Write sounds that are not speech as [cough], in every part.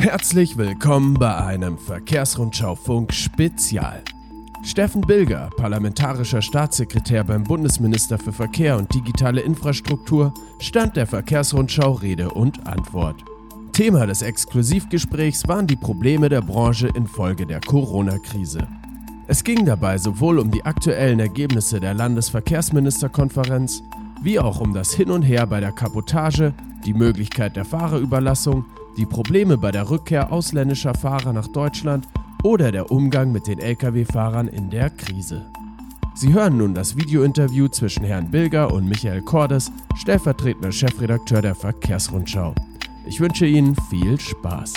Herzlich willkommen bei einem Verkehrsrundschau-Funk Spezial. Steffen Bilger, parlamentarischer Staatssekretär beim Bundesminister für Verkehr und digitale Infrastruktur, stand der Verkehrsrundschau Rede und Antwort. Thema des Exklusivgesprächs waren die Probleme der Branche infolge der Corona-Krise. Es ging dabei sowohl um die aktuellen Ergebnisse der Landesverkehrsministerkonferenz, wie auch um das Hin und Her bei der Kabotage, die Möglichkeit der Fahrerüberlassung, die Probleme bei der Rückkehr ausländischer Fahrer nach Deutschland oder der Umgang mit den Lkw-Fahrern in der Krise. Sie hören nun das Videointerview zwischen Herrn Bilger und Michael Cordes, stellvertretender Chefredakteur der Verkehrsrundschau. Ich wünsche Ihnen viel Spaß.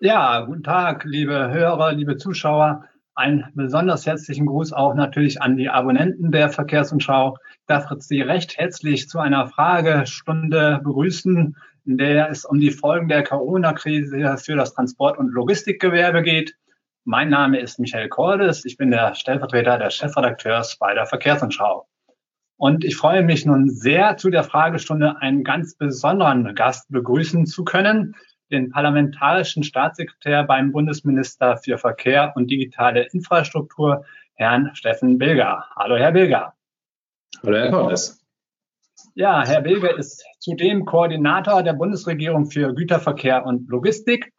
Ja, guten Tag, liebe Hörer, liebe Zuschauer. Einen besonders herzlichen Gruß auch natürlich an die Abonnenten der Verkehrsumschau. Darf Sie recht herzlich zu einer Fragestunde begrüßen, in der es um die Folgen der Corona-Krise für das Transport- und Logistikgewerbe geht. Mein Name ist Michael Cordes. Ich bin der Stellvertreter des Chefredakteurs bei der Verkehrsumschau. Und ich freue mich nun sehr, zu der Fragestunde einen ganz besonderen Gast begrüßen zu können den parlamentarischen Staatssekretär beim Bundesminister für Verkehr und digitale Infrastruktur, Herrn Steffen Bilger. Hallo, Herr Bilger. Hallo, Herr Cordes. Ja, Herr Bilger ist zudem Koordinator der Bundesregierung für Güterverkehr und Logistik.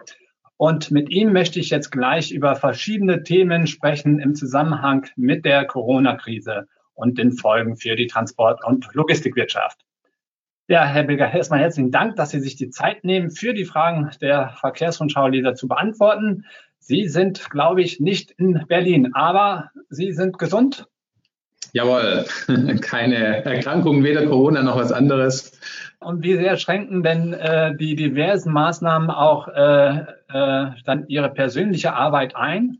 Und mit ihm möchte ich jetzt gleich über verschiedene Themen sprechen im Zusammenhang mit der Corona-Krise und den Folgen für die Transport- und Logistikwirtschaft. Ja, Herr Bilger, erstmal herzlichen Dank, dass Sie sich die Zeit nehmen, für die Fragen der Verkehrsrundschau-Leser zu beantworten. Sie sind, glaube ich, nicht in Berlin, aber Sie sind gesund? Jawohl, [laughs] keine Erkrankung, weder Corona noch was anderes. Und wie sehr schränken denn äh, die diversen Maßnahmen auch äh, äh, dann Ihre persönliche Arbeit ein?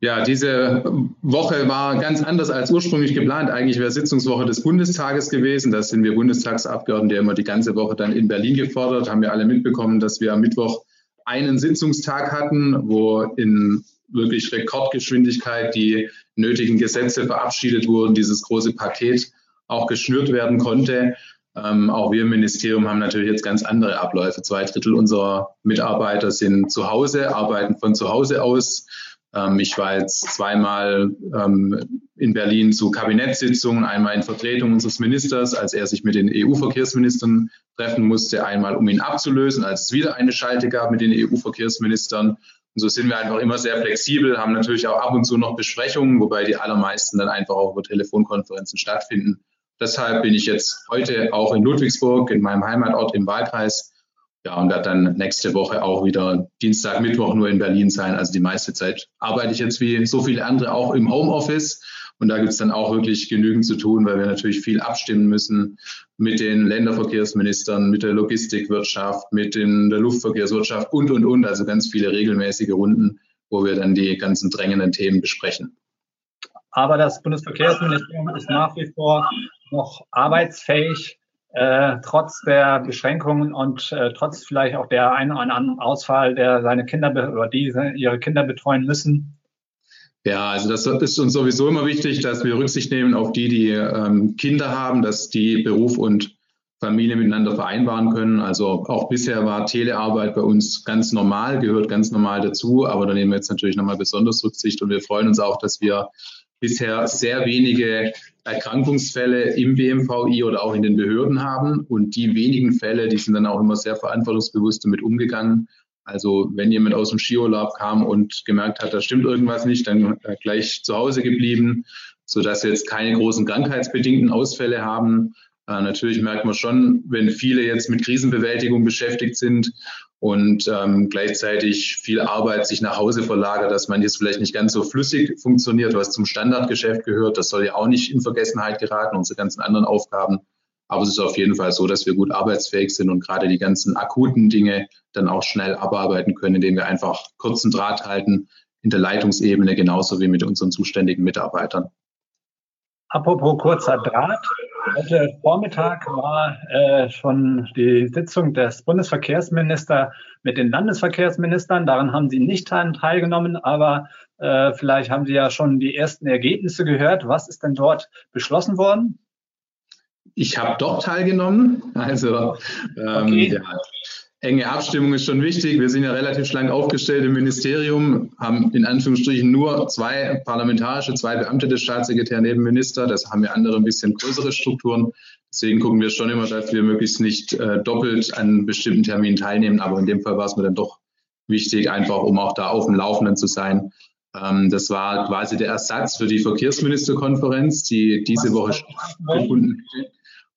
Ja, diese Woche war ganz anders als ursprünglich geplant. Eigentlich wäre Sitzungswoche des Bundestages gewesen. Da sind wir Bundestagsabgeordnete immer die ganze Woche dann in Berlin gefordert. Haben wir alle mitbekommen, dass wir am Mittwoch einen Sitzungstag hatten, wo in wirklich Rekordgeschwindigkeit die nötigen Gesetze verabschiedet wurden, dieses große Paket auch geschnürt werden konnte. Ähm, auch wir im Ministerium haben natürlich jetzt ganz andere Abläufe. Zwei Drittel unserer Mitarbeiter sind zu Hause, arbeiten von zu Hause aus. Ähm, ich war jetzt zweimal ähm, in Berlin zu Kabinettssitzungen, einmal in Vertretung unseres Ministers, als er sich mit den EU-Verkehrsministern treffen musste, einmal um ihn abzulösen, als es wieder eine Schalte gab mit den EU-Verkehrsministern. Und so sind wir einfach immer sehr flexibel, haben natürlich auch ab und zu noch Besprechungen, wobei die allermeisten dann einfach auch über Telefonkonferenzen stattfinden. Deshalb bin ich jetzt heute auch in Ludwigsburg, in meinem Heimatort im Wahlkreis, ja, und werde dann nächste Woche auch wieder Dienstag, Mittwoch nur in Berlin sein. Also die meiste Zeit arbeite ich jetzt wie so viele andere auch im Homeoffice. Und da gibt es dann auch wirklich genügend zu tun, weil wir natürlich viel abstimmen müssen mit den Länderverkehrsministern, mit der Logistikwirtschaft, mit den, der Luftverkehrswirtschaft und, und, und. Also ganz viele regelmäßige Runden, wo wir dann die ganzen drängenden Themen besprechen. Aber das Bundesverkehrsministerium ist nach wie vor noch arbeitsfähig äh, trotz der Beschränkungen und äh, trotz vielleicht auch der einen oder anderen Ausfall, der seine Kinder oder die ihre Kinder betreuen müssen? Ja, also das ist uns sowieso immer wichtig, dass wir Rücksicht nehmen auf die, die ähm, Kinder haben, dass die Beruf und Familie miteinander vereinbaren können. Also auch bisher war Telearbeit bei uns ganz normal, gehört ganz normal dazu, aber da nehmen wir jetzt natürlich nochmal besonders Rücksicht und wir freuen uns auch, dass wir bisher sehr wenige Erkrankungsfälle im BMVI oder auch in den Behörden haben. Und die wenigen Fälle, die sind dann auch immer sehr verantwortungsbewusst damit umgegangen. Also wenn jemand aus dem Skiurlaub kam und gemerkt hat, da stimmt irgendwas nicht, dann gleich zu Hause geblieben, sodass wir jetzt keine großen krankheitsbedingten Ausfälle haben. Äh, natürlich merkt man schon, wenn viele jetzt mit Krisenbewältigung beschäftigt sind und ähm, gleichzeitig viel Arbeit sich nach Hause verlagert, dass manches vielleicht nicht ganz so flüssig funktioniert, was zum Standardgeschäft gehört. Das soll ja auch nicht in Vergessenheit geraten, unsere ganzen anderen Aufgaben. Aber es ist auf jeden Fall so, dass wir gut arbeitsfähig sind und gerade die ganzen akuten Dinge dann auch schnell abarbeiten können, indem wir einfach kurzen Draht halten in der Leitungsebene genauso wie mit unseren zuständigen Mitarbeitern. Apropos kurzer Draht. Heute Vormittag war äh, schon die Sitzung des Bundesverkehrsministers mit den Landesverkehrsministern. Daran haben Sie nicht teilgenommen, aber äh, vielleicht haben Sie ja schon die ersten Ergebnisse gehört. Was ist denn dort beschlossen worden? Ich habe doch teilgenommen. Also ähm, okay. ja, enge Abstimmung ist schon wichtig. Wir sind ja relativ schlank aufgestellt im Ministerium, haben in Anführungsstrichen nur zwei parlamentarische, zwei beamtete Staatssekretär neben Minister. Das haben wir andere ein bisschen größere Strukturen. Deswegen gucken wir schon immer, dass wir möglichst nicht äh, doppelt an bestimmten Terminen teilnehmen. Aber in dem Fall war es mir dann doch wichtig, einfach um auch da auf dem Laufenden zu sein. Ähm, das war quasi der Ersatz für die Verkehrsministerkonferenz, die diese Woche stattgefunden hat.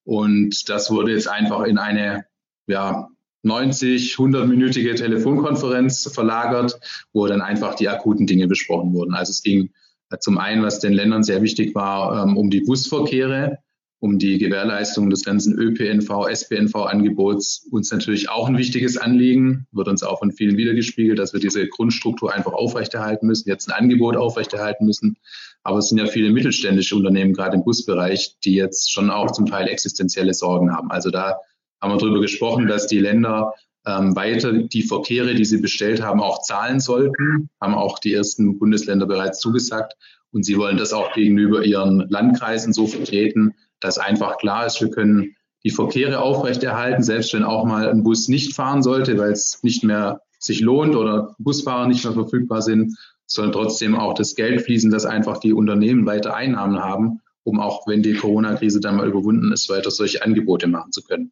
Und das wurde jetzt einfach in eine ja, 90, 100-minütige Telefonkonferenz verlagert, wo dann einfach die akuten Dinge besprochen wurden. Also es ging zum einen, was den Ländern sehr wichtig war, ähm, um die Busverkehre, um die Gewährleistung des ganzen ÖPNV, SPNV-Angebots uns natürlich auch ein wichtiges Anliegen, wird uns auch von vielen wiedergespiegelt, dass wir diese Grundstruktur einfach aufrechterhalten müssen, jetzt ein Angebot aufrechterhalten müssen. Aber es sind ja viele mittelständische Unternehmen, gerade im Busbereich, die jetzt schon auch zum Teil existenzielle Sorgen haben. Also da haben wir darüber gesprochen, dass die Länder ähm, weiter die Verkehre, die sie bestellt haben, auch zahlen sollten, haben auch die ersten Bundesländer bereits zugesagt. Und sie wollen das auch gegenüber ihren Landkreisen so vertreten, dass einfach klar ist, wir können die Verkehre aufrechterhalten, selbst wenn auch mal ein Bus nicht fahren sollte, weil es nicht mehr sich lohnt oder Busfahrer nicht mehr verfügbar sind, soll trotzdem auch das Geld fließen, dass einfach die Unternehmen weiter Einnahmen haben um auch, wenn die Corona-Krise dann mal überwunden ist, weiter solche Angebote machen zu können.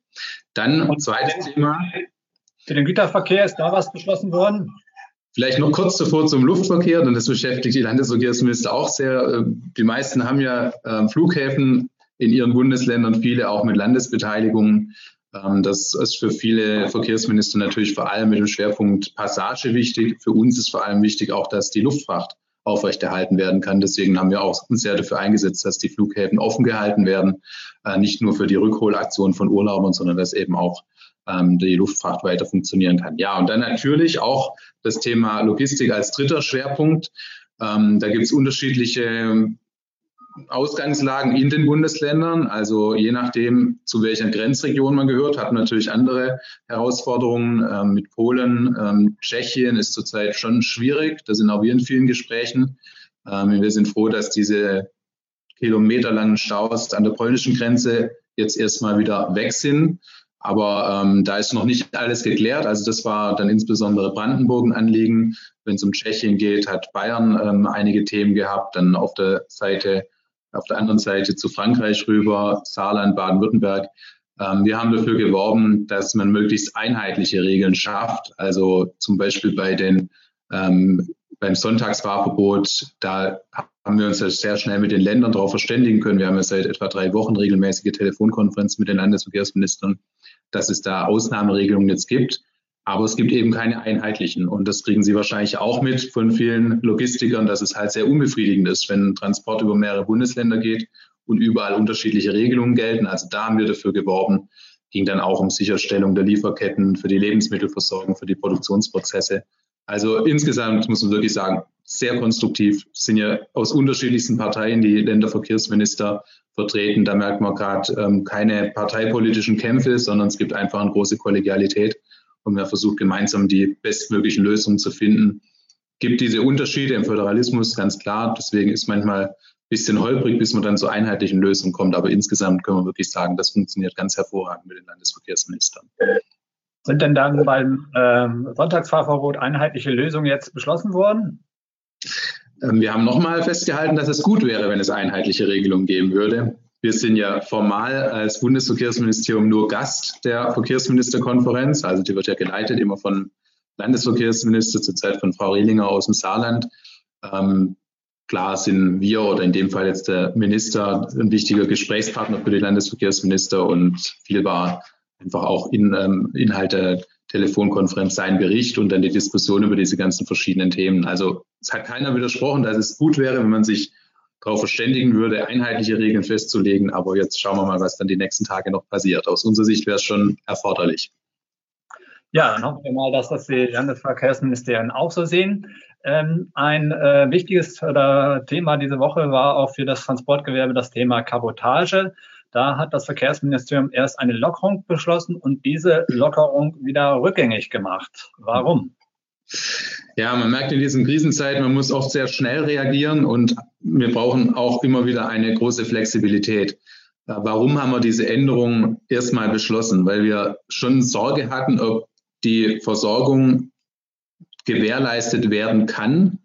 Dann Und zweites Thema. Für den Güterverkehr ist da was beschlossen worden? Vielleicht noch kurz zuvor zum Luftverkehr, denn das beschäftigt die Landesverkehrsminister auch sehr. Äh, die meisten haben ja ähm, Flughäfen in ihren Bundesländern, viele auch mit Landesbeteiligung. Ähm, das ist für viele Verkehrsminister natürlich vor allem mit dem Schwerpunkt Passage wichtig. Für uns ist vor allem wichtig auch, dass die Luftfracht aufrechterhalten werden kann. Deswegen haben wir auch uns sehr dafür eingesetzt, dass die Flughäfen offen gehalten werden, äh, nicht nur für die Rückholaktion von Urlaubern, sondern dass eben auch ähm, die Luftfahrt weiter funktionieren kann. Ja, und dann natürlich auch das Thema Logistik als dritter Schwerpunkt. Ähm, da gibt es unterschiedliche Ausgangslagen in den Bundesländern. Also je nachdem, zu welcher Grenzregion man gehört, hat natürlich andere Herausforderungen. Ähm, mit Polen, ähm, Tschechien ist zurzeit schon schwierig. Da sind auch wir in vielen Gesprächen. Ähm, wir sind froh, dass diese kilometerlangen Staus an der polnischen Grenze jetzt erstmal wieder weg sind. Aber ähm, da ist noch nicht alles geklärt. Also das war dann insbesondere Brandenburg ein Anliegen. Wenn es um Tschechien geht, hat Bayern ähm, einige Themen gehabt. Dann auf der Seite auf der anderen Seite zu Frankreich rüber, Saarland, Baden-Württemberg. Ähm, wir haben dafür geworben, dass man möglichst einheitliche Regeln schafft. Also zum Beispiel bei den ähm, beim Sonntagsfahrverbot, da haben wir uns sehr schnell mit den Ländern darauf verständigen können. Wir haben ja seit etwa drei Wochen regelmäßige Telefonkonferenzen mit den Landesverkehrsministern, dass es da Ausnahmeregelungen jetzt gibt. Aber es gibt eben keine einheitlichen. Und das kriegen Sie wahrscheinlich auch mit von vielen Logistikern, dass es halt sehr unbefriedigend ist, wenn Transport über mehrere Bundesländer geht und überall unterschiedliche Regelungen gelten. Also da haben wir dafür geworben. Ging dann auch um Sicherstellung der Lieferketten für die Lebensmittelversorgung, für die Produktionsprozesse. Also insgesamt muss man wirklich sagen, sehr konstruktiv. Es sind ja aus unterschiedlichsten Parteien die Länderverkehrsminister vertreten. Da merkt man gerade ähm, keine parteipolitischen Kämpfe, sondern es gibt einfach eine große Kollegialität und wir versuchen gemeinsam die bestmöglichen Lösungen zu finden. Gibt diese Unterschiede im Föderalismus, ganz klar. Deswegen ist manchmal ein bisschen holprig, bis man dann zu einheitlichen Lösungen kommt. Aber insgesamt können wir wirklich sagen, das funktioniert ganz hervorragend mit den Landesverkehrsministern. Sind denn dann beim ähm, Sonntagsfahrverbot einheitliche Lösungen jetzt beschlossen worden? Ähm, wir haben nochmal festgehalten, dass es gut wäre, wenn es einheitliche Regelungen geben würde. Wir sind ja formal als Bundesverkehrsministerium nur Gast der Verkehrsministerkonferenz. Also die wird ja geleitet immer von Landesverkehrsminister, zurzeit von Frau Rehlinger aus dem Saarland. Ähm, klar sind wir oder in dem Fall jetzt der Minister ein wichtiger Gesprächspartner für die Landesverkehrsminister und viel war einfach auch in, ähm, Inhalt der Telefonkonferenz sein Bericht und dann die Diskussion über diese ganzen verschiedenen Themen. Also es hat keiner widersprochen, dass es gut wäre, wenn man sich darauf verständigen würde, einheitliche Regeln festzulegen. Aber jetzt schauen wir mal, was dann die nächsten Tage noch passiert. Aus unserer Sicht wäre es schon erforderlich. Ja, dann hoffen wir mal, dass das die Landesverkehrsministerien auch so sehen. Ähm, ein äh, wichtiges äh, Thema diese Woche war auch für das Transportgewerbe das Thema Kabotage. Da hat das Verkehrsministerium erst eine Lockerung beschlossen und diese Lockerung wieder rückgängig gemacht. Warum? Ja, man merkt in diesen Krisenzeiten, man muss oft sehr schnell reagieren und wir brauchen auch immer wieder eine große Flexibilität. Warum haben wir diese Änderung erstmal beschlossen? Weil wir schon Sorge hatten, ob die Versorgung gewährleistet werden kann,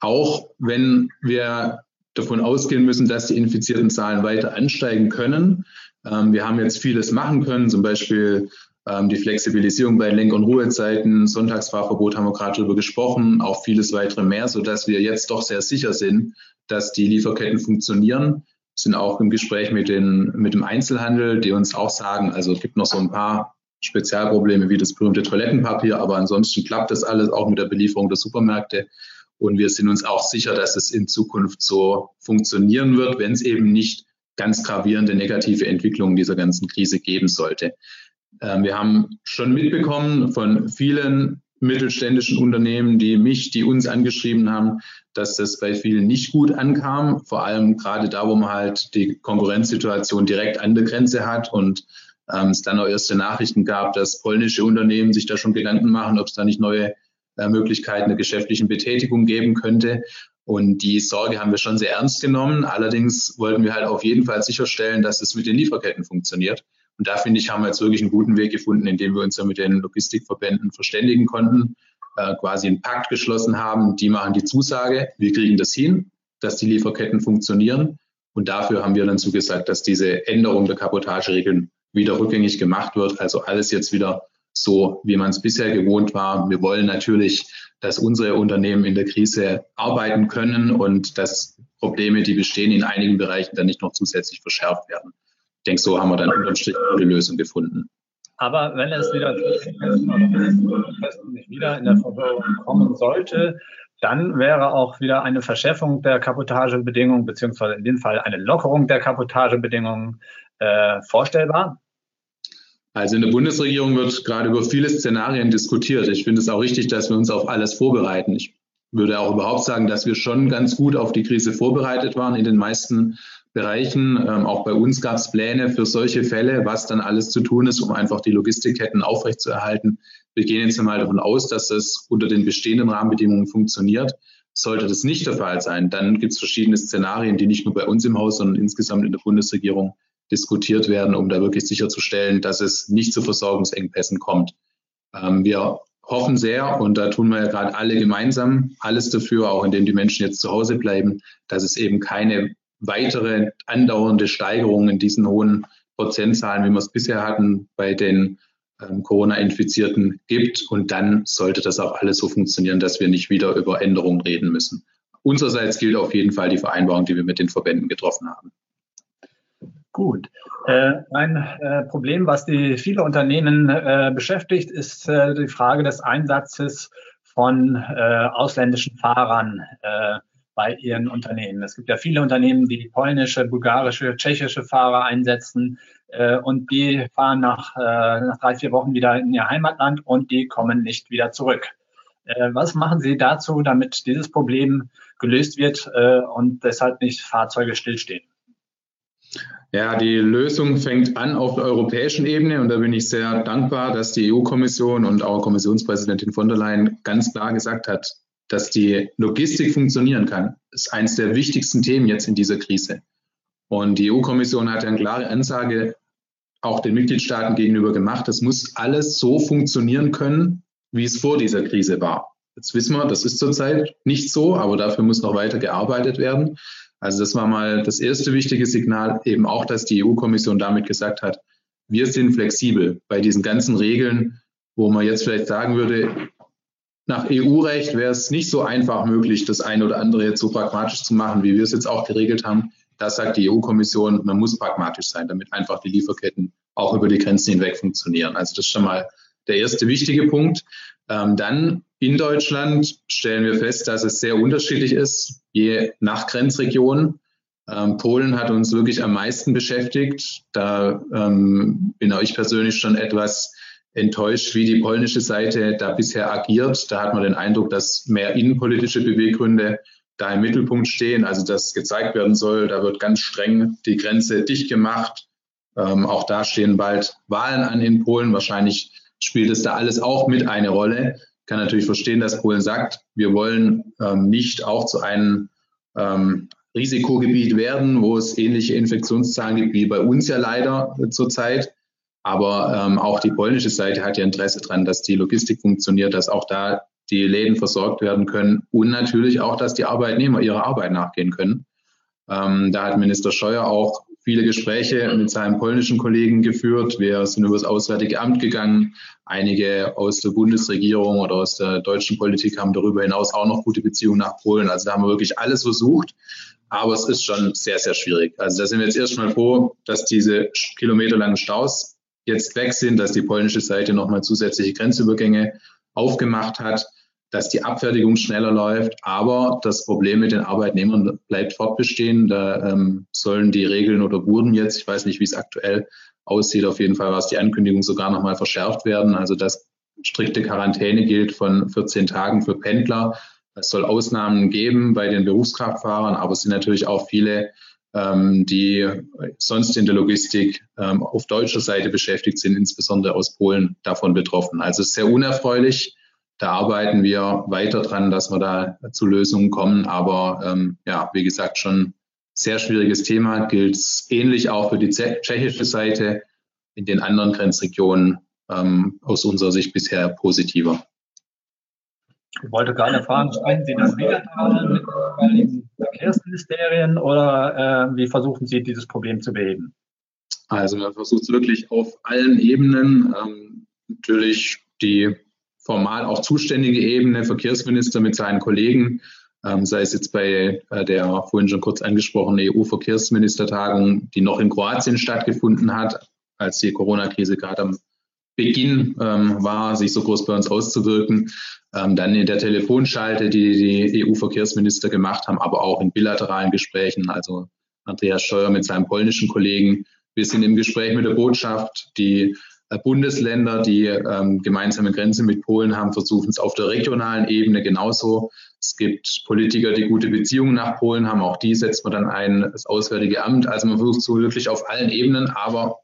auch wenn wir davon ausgehen müssen, dass die infizierten Zahlen weiter ansteigen können. Ähm, wir haben jetzt vieles machen können, zum Beispiel ähm, die Flexibilisierung bei Lenk- und Ruhezeiten, Sonntagsfahrverbot haben wir gerade darüber gesprochen, auch vieles weitere mehr, sodass wir jetzt doch sehr sicher sind, dass die Lieferketten funktionieren. Sind auch im Gespräch mit, den, mit dem Einzelhandel, die uns auch sagen, also es gibt noch so ein paar Spezialprobleme wie das berühmte Toilettenpapier, aber ansonsten klappt das alles auch mit der Belieferung der Supermärkte. Und wir sind uns auch sicher, dass es in Zukunft so funktionieren wird, wenn es eben nicht ganz gravierende negative Entwicklungen dieser ganzen Krise geben sollte. Ähm, wir haben schon mitbekommen von vielen mittelständischen Unternehmen, die mich, die uns angeschrieben haben, dass das bei vielen nicht gut ankam. Vor allem gerade da, wo man halt die Konkurrenzsituation direkt an der Grenze hat und ähm, es dann auch erste Nachrichten gab, dass polnische Unternehmen sich da schon Gedanken machen, ob es da nicht neue äh, Möglichkeiten der geschäftlichen Betätigung geben könnte. Und die Sorge haben wir schon sehr ernst genommen. Allerdings wollten wir halt auf jeden Fall sicherstellen, dass es mit den Lieferketten funktioniert. Und da finde ich, haben wir jetzt wirklich einen guten Weg gefunden, indem wir uns ja mit den Logistikverbänden verständigen konnten, äh, quasi einen Pakt geschlossen haben. Die machen die Zusage, wir kriegen das hin, dass die Lieferketten funktionieren. Und dafür haben wir dann zugesagt, dass diese Änderung der Kabotageregeln wieder rückgängig gemacht wird. Also alles jetzt wieder so, wie man es bisher gewohnt war. Wir wollen natürlich, dass unsere Unternehmen in der Krise arbeiten können und dass Probleme, die bestehen, in einigen Bereichen dann nicht noch zusätzlich verschärft werden. Ich denke, so haben wir dann unterm Strich eine Lösung gefunden. Aber wenn es wieder nicht wieder in der Verwirrung kommen sollte, dann wäre auch wieder eine Verschärfung der Kapotagebedingungen beziehungsweise in dem Fall eine Lockerung der Kapotagebedingungen äh, vorstellbar. Also in der Bundesregierung wird gerade über viele Szenarien diskutiert. Ich finde es auch richtig, dass wir uns auf alles vorbereiten. Ich würde auch überhaupt sagen, dass wir schon ganz gut auf die Krise vorbereitet waren in den meisten Bereichen. Ähm, auch bei uns gab es Pläne für solche Fälle, was dann alles zu tun ist, um einfach die Logistikketten aufrechtzuerhalten. Wir gehen jetzt einmal davon aus, dass das unter den bestehenden Rahmenbedingungen funktioniert. Sollte das nicht der Fall sein, dann gibt es verschiedene Szenarien, die nicht nur bei uns im Haus, sondern insgesamt in der Bundesregierung diskutiert werden, um da wirklich sicherzustellen, dass es nicht zu Versorgungsengpässen kommt. Ähm, wir hoffen sehr, und da tun wir ja gerade alle gemeinsam alles dafür, auch indem die Menschen jetzt zu Hause bleiben, dass es eben keine weitere andauernde Steigerung in diesen hohen Prozentzahlen, wie wir es bisher hatten, bei den ähm, Corona-Infizierten gibt. Und dann sollte das auch alles so funktionieren, dass wir nicht wieder über Änderungen reden müssen. Unsererseits gilt auf jeden Fall die Vereinbarung, die wir mit den Verbänden getroffen haben. Gut. Äh, ein äh, Problem, was die viele Unternehmen äh, beschäftigt, ist äh, die Frage des Einsatzes von äh, ausländischen Fahrern äh, bei ihren Unternehmen. Es gibt ja viele Unternehmen, die polnische, bulgarische, tschechische Fahrer einsetzen und die fahren nach, nach drei, vier Wochen wieder in ihr Heimatland und die kommen nicht wieder zurück. was machen Sie dazu, damit dieses Problem gelöst wird und deshalb nicht Fahrzeuge stillstehen? Ja, die Lösung fängt an auf der europäischen Ebene und da bin ich sehr dankbar, dass die EU-Kommission und auch Kommissionspräsidentin von der Leyen ganz klar gesagt hat, dass die Logistik funktionieren kann. Ist eines der wichtigsten Themen jetzt in dieser Krise. Und die EU-Kommission hat eine klare Ansage auch den Mitgliedstaaten gegenüber gemacht. Das muss alles so funktionieren können, wie es vor dieser Krise war. Jetzt wissen wir, das ist zurzeit nicht so, aber dafür muss noch weiter gearbeitet werden. Also das war mal das erste wichtige Signal, eben auch, dass die EU-Kommission damit gesagt hat, wir sind flexibel bei diesen ganzen Regeln, wo man jetzt vielleicht sagen würde, nach EU-Recht wäre es nicht so einfach möglich, das eine oder andere jetzt so pragmatisch zu machen, wie wir es jetzt auch geregelt haben. Da sagt die EU-Kommission, man muss pragmatisch sein, damit einfach die Lieferketten auch über die Grenzen hinweg funktionieren. Also das ist schon mal der erste wichtige Punkt. Ähm, dann in Deutschland stellen wir fest, dass es sehr unterschiedlich ist, je nach Grenzregion. Ähm, Polen hat uns wirklich am meisten beschäftigt. Da ähm, bin auch ich persönlich schon etwas enttäuscht, wie die polnische Seite da bisher agiert. Da hat man den Eindruck, dass mehr innenpolitische Beweggründe da im Mittelpunkt stehen, also dass gezeigt werden soll, da wird ganz streng die Grenze dicht gemacht. Ähm, auch da stehen bald Wahlen an in Polen. Wahrscheinlich spielt es da alles auch mit eine Rolle. Ich kann natürlich verstehen, dass Polen sagt, wir wollen ähm, nicht auch zu einem ähm, Risikogebiet werden, wo es ähnliche Infektionszahlen gibt wie bei uns ja leider zurzeit. Aber ähm, auch die polnische Seite hat ja Interesse daran, dass die Logistik funktioniert, dass auch da die Läden versorgt werden können und natürlich auch, dass die Arbeitnehmer ihrer Arbeit nachgehen können. Ähm, da hat Minister Scheuer auch viele Gespräche mit seinen polnischen Kollegen geführt. Wir sind über das Auswärtige Amt gegangen. Einige aus der Bundesregierung oder aus der deutschen Politik haben darüber hinaus auch noch gute Beziehungen nach Polen. Also da haben wir wirklich alles versucht. Aber es ist schon sehr, sehr schwierig. Also da sind wir jetzt erstmal froh, dass diese kilometerlangen Staus jetzt weg sind, dass die polnische Seite nochmal zusätzliche Grenzübergänge aufgemacht hat, dass die Abfertigung schneller läuft. Aber das Problem mit den Arbeitnehmern bleibt fortbestehen. Da ähm, sollen die Regeln oder wurden jetzt, ich weiß nicht, wie es aktuell aussieht, auf jeden Fall war es die Ankündigung sogar nochmal verschärft werden. Also dass strikte Quarantäne gilt von 14 Tagen für Pendler. Es soll Ausnahmen geben bei den Berufskraftfahrern, aber es sind natürlich auch viele, die sonst in der Logistik ähm, auf deutscher Seite beschäftigt sind, insbesondere aus Polen, davon betroffen. Also sehr unerfreulich. Da arbeiten wir weiter dran, dass wir da zu Lösungen kommen. Aber ähm, ja, wie gesagt, schon sehr schwieriges Thema. Gilt ähnlich auch für die tschechische Seite. In den anderen Grenzregionen ähm, aus unserer Sicht bisher positiver. Ich wollte gerade fragen, sprechen Sie das bilateral mit den Verkehrsministerien oder äh, wie versuchen Sie, dieses Problem zu beheben? Also man versucht es wirklich auf allen Ebenen. Ähm, natürlich die formal auch zuständige Ebene, Verkehrsminister mit seinen Kollegen, ähm, sei es jetzt bei äh, der vorhin schon kurz angesprochenen EU-Verkehrsministertagung, die noch in Kroatien stattgefunden hat, als die Corona-Krise gerade am Beginn ähm, war, sich so groß bei uns auszuwirken. Ähm, dann in der Telefonschalte, die die EU-Verkehrsminister gemacht haben, aber auch in bilateralen Gesprächen, also Andreas Scheuer mit seinem polnischen Kollegen. Wir sind im Gespräch mit der Botschaft. Die äh, Bundesländer, die ähm, gemeinsame Grenze mit Polen haben, versuchen es auf der regionalen Ebene genauso. Es gibt Politiker, die gute Beziehungen nach Polen haben. Auch die setzt man dann ein, das Auswärtige Amt. Also man versucht so wirklich auf allen Ebenen, aber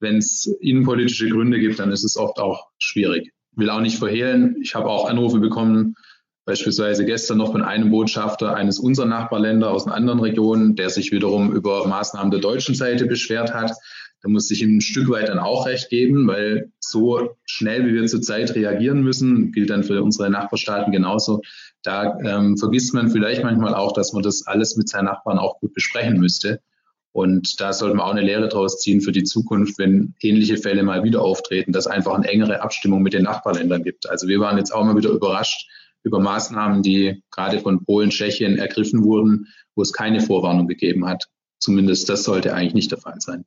wenn es innenpolitische Gründe gibt, dann ist es oft auch schwierig. Will auch nicht verhehlen. Ich habe auch Anrufe bekommen, beispielsweise gestern noch von einem Botschafter eines unserer Nachbarländer aus einer anderen Region, der sich wiederum über Maßnahmen der deutschen Seite beschwert hat. Da muss ich ihm ein Stück weit dann auch recht geben, weil so schnell, wie wir zurzeit reagieren müssen, gilt dann für unsere Nachbarstaaten genauso. Da ähm, vergisst man vielleicht manchmal auch, dass man das alles mit seinen Nachbarn auch gut besprechen müsste. Und da sollte man auch eine Lehre draus ziehen für die Zukunft, wenn ähnliche Fälle mal wieder auftreten, dass einfach eine engere Abstimmung mit den Nachbarländern gibt. Also wir waren jetzt auch mal wieder überrascht über Maßnahmen, die gerade von Polen, Tschechien ergriffen wurden, wo es keine Vorwarnung gegeben hat. Zumindest das sollte eigentlich nicht der Fall sein.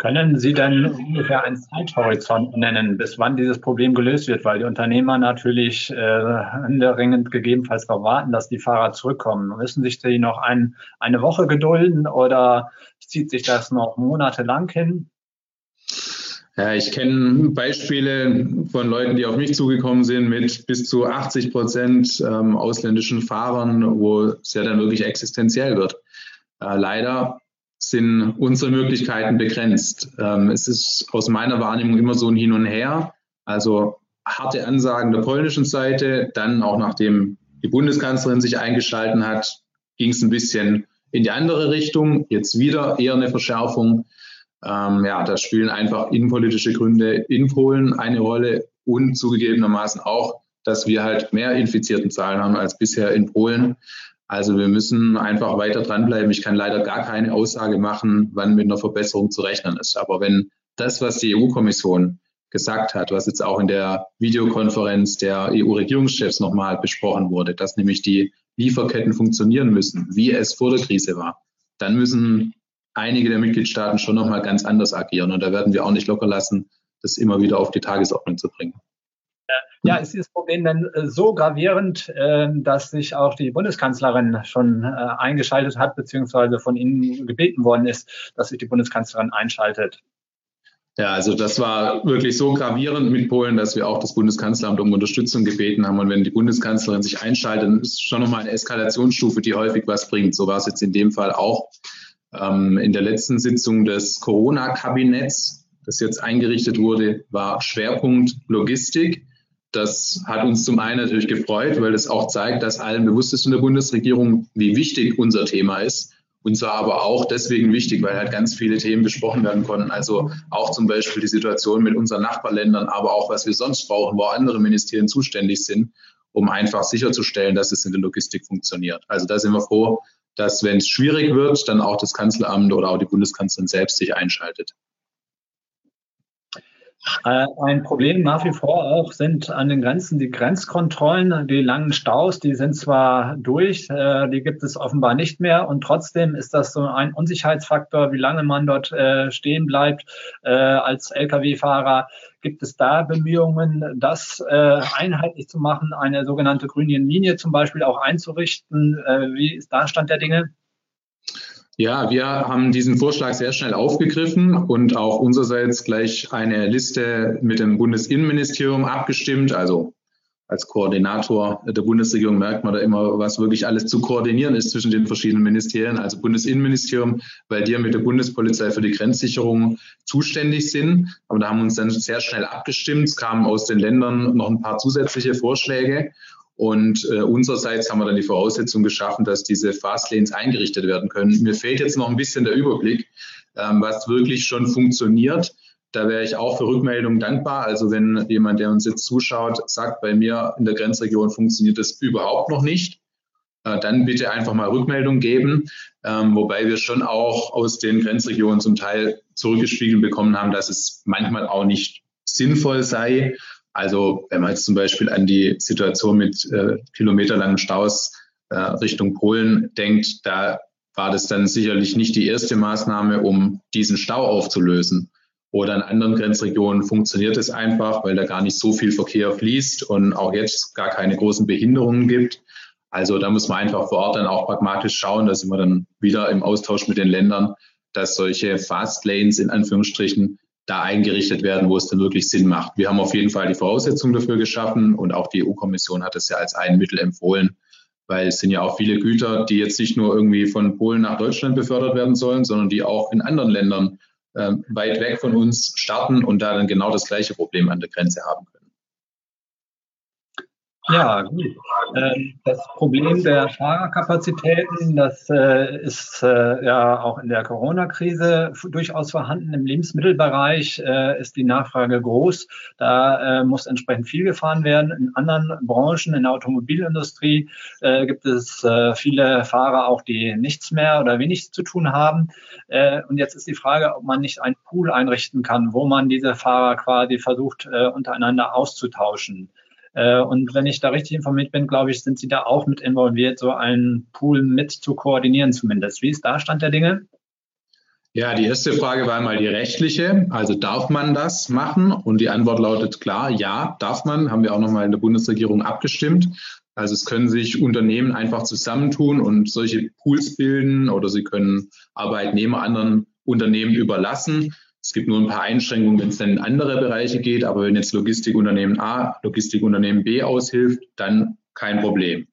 Können Sie denn ungefähr einen Zeithorizont nennen, bis wann dieses Problem gelöst wird? Weil die Unternehmer natürlich äh, händeringend gegebenenfalls erwarten, dass die Fahrer zurückkommen. Müssen sich die noch ein, eine Woche gedulden oder zieht sich das noch monatelang hin? Ja, ich kenne Beispiele von Leuten, die auf mich zugekommen sind mit bis zu 80 Prozent ähm, ausländischen Fahrern, wo es ja dann wirklich existenziell wird. Äh, leider sind unsere Möglichkeiten begrenzt. Ähm, es ist aus meiner Wahrnehmung immer so ein Hin und Her. Also harte Ansagen der polnischen Seite, dann auch nachdem die Bundeskanzlerin sich eingeschalten hat, ging es ein bisschen in die andere Richtung. Jetzt wieder eher eine Verschärfung. Ähm, ja, da spielen einfach innenpolitische Gründe in Polen eine Rolle und zugegebenermaßen auch, dass wir halt mehr infizierten Zahlen haben als bisher in Polen. Also wir müssen einfach weiter dranbleiben. Ich kann leider gar keine Aussage machen, wann mit einer Verbesserung zu rechnen ist. Aber wenn das, was die EU-Kommission gesagt hat, was jetzt auch in der Videokonferenz der EU-Regierungschefs nochmal besprochen wurde, dass nämlich die Lieferketten funktionieren müssen, wie es vor der Krise war, dann müssen einige der Mitgliedstaaten schon nochmal ganz anders agieren. Und da werden wir auch nicht locker lassen, das immer wieder auf die Tagesordnung zu bringen. Ja, ist dieses Problem denn äh, so gravierend, ähm, dass sich auch die Bundeskanzlerin schon äh, eingeschaltet hat, beziehungsweise von Ihnen gebeten worden ist, dass sich die Bundeskanzlerin einschaltet? Ja, also das war wirklich so gravierend mit Polen, dass wir auch das Bundeskanzleramt um Unterstützung gebeten haben. Und wenn die Bundeskanzlerin sich einschaltet, dann ist schon nochmal eine Eskalationsstufe, die häufig was bringt. So war es jetzt in dem Fall auch. Ähm, in der letzten Sitzung des Corona-Kabinetts, das jetzt eingerichtet wurde, war Schwerpunkt Logistik. Das hat uns zum einen natürlich gefreut, weil das auch zeigt, dass allen bewusst ist in der Bundesregierung, wie wichtig unser Thema ist. Und zwar aber auch deswegen wichtig, weil halt ganz viele Themen besprochen werden konnten. Also auch zum Beispiel die Situation mit unseren Nachbarländern, aber auch was wir sonst brauchen, wo andere Ministerien zuständig sind, um einfach sicherzustellen, dass es in der Logistik funktioniert. Also da sind wir froh, dass wenn es schwierig wird, dann auch das Kanzleramt oder auch die Bundeskanzlerin selbst sich einschaltet. Äh, ein Problem nach wie vor auch sind an den Grenzen die Grenzkontrollen. Die langen Staus, die sind zwar durch, äh, die gibt es offenbar nicht mehr und trotzdem ist das so ein Unsicherheitsfaktor, wie lange man dort äh, stehen bleibt als Lkw-Fahrer. Gibt es da Bemühungen, das einheitlich zu machen, eine sogenannte grüne Linie zum Beispiel auch einzurichten? Wie ist da Stand der Dinge? Ja, wir haben diesen Vorschlag sehr schnell aufgegriffen und auch unsererseits gleich eine Liste mit dem Bundesinnenministerium abgestimmt. Also als Koordinator der Bundesregierung merkt man da immer, was wirklich alles zu koordinieren ist zwischen den verschiedenen Ministerien. Also Bundesinnenministerium, weil die ja mit der Bundespolizei für die Grenzsicherung zuständig sind. Aber da haben wir uns dann sehr schnell abgestimmt. Es kamen aus den Ländern noch ein paar zusätzliche Vorschläge. Und äh, unsererseits haben wir dann die Voraussetzung geschaffen, dass diese Fastlanes eingerichtet werden können. Mir fehlt jetzt noch ein bisschen der Überblick, ähm, was wirklich schon funktioniert. Da wäre ich auch für Rückmeldungen dankbar. Also wenn jemand, der uns jetzt zuschaut, sagt, bei mir in der Grenzregion funktioniert das überhaupt noch nicht, äh, dann bitte einfach mal Rückmeldung geben. Ähm, wobei wir schon auch aus den Grenzregionen zum Teil zurückgespiegelt bekommen haben, dass es manchmal auch nicht sinnvoll sei, also wenn man jetzt zum Beispiel an die Situation mit äh, kilometerlangen Staus äh, Richtung Polen denkt, da war das dann sicherlich nicht die erste Maßnahme, um diesen Stau aufzulösen. Oder in anderen Grenzregionen funktioniert es einfach, weil da gar nicht so viel Verkehr fließt und auch jetzt gar keine großen Behinderungen gibt. Also da muss man einfach vor Ort dann auch pragmatisch schauen, da sind wir dann wieder im Austausch mit den Ländern, dass solche Fast Lanes in Anführungsstrichen da eingerichtet werden, wo es dann wirklich Sinn macht. Wir haben auf jeden Fall die Voraussetzungen dafür geschaffen und auch die EU-Kommission hat es ja als ein Mittel empfohlen, weil es sind ja auch viele Güter, die jetzt nicht nur irgendwie von Polen nach Deutschland befördert werden sollen, sondern die auch in anderen Ländern äh, weit weg von uns starten und da dann genau das gleiche Problem an der Grenze haben können. Ja, gut. Ähm, das Problem der Fahrerkapazitäten, das äh, ist äh, ja auch in der Corona-Krise durchaus vorhanden. Im Lebensmittelbereich äh, ist die Nachfrage groß. Da muss entsprechend viel gefahren werden. In anderen Branchen, in der Automobilindustrie, gibt es viele Fahrer auch, die nichts mehr oder wenig zu tun haben. Und jetzt ist die Frage, ob man nicht einen Pool einrichten kann, wo man diese Fahrer quasi versucht, untereinander auszutauschen. Äh, und wenn ich da richtig informiert bin, glaube ich, sind Sie da auch mit involviert, so einen Pool mit zu koordinieren zumindest. Wie ist da Stand der Dinge? Ja, die erste Frage war mal die rechtliche. Also darf man das machen? Und die Antwort lautet klar, ja, darf man. Haben wir auch nochmal in der Bundesregierung abgestimmt. Also es können sich Unternehmen einfach zusammentun und solche Pools bilden oder sie können Arbeitnehmer anderen Unternehmen überlassen. Es gibt nur ein paar Einschränkungen, wenn es dann in andere Bereiche geht. Aber wenn jetzt Logistikunternehmen A, Logistikunternehmen B aushilft, dann kein Problem.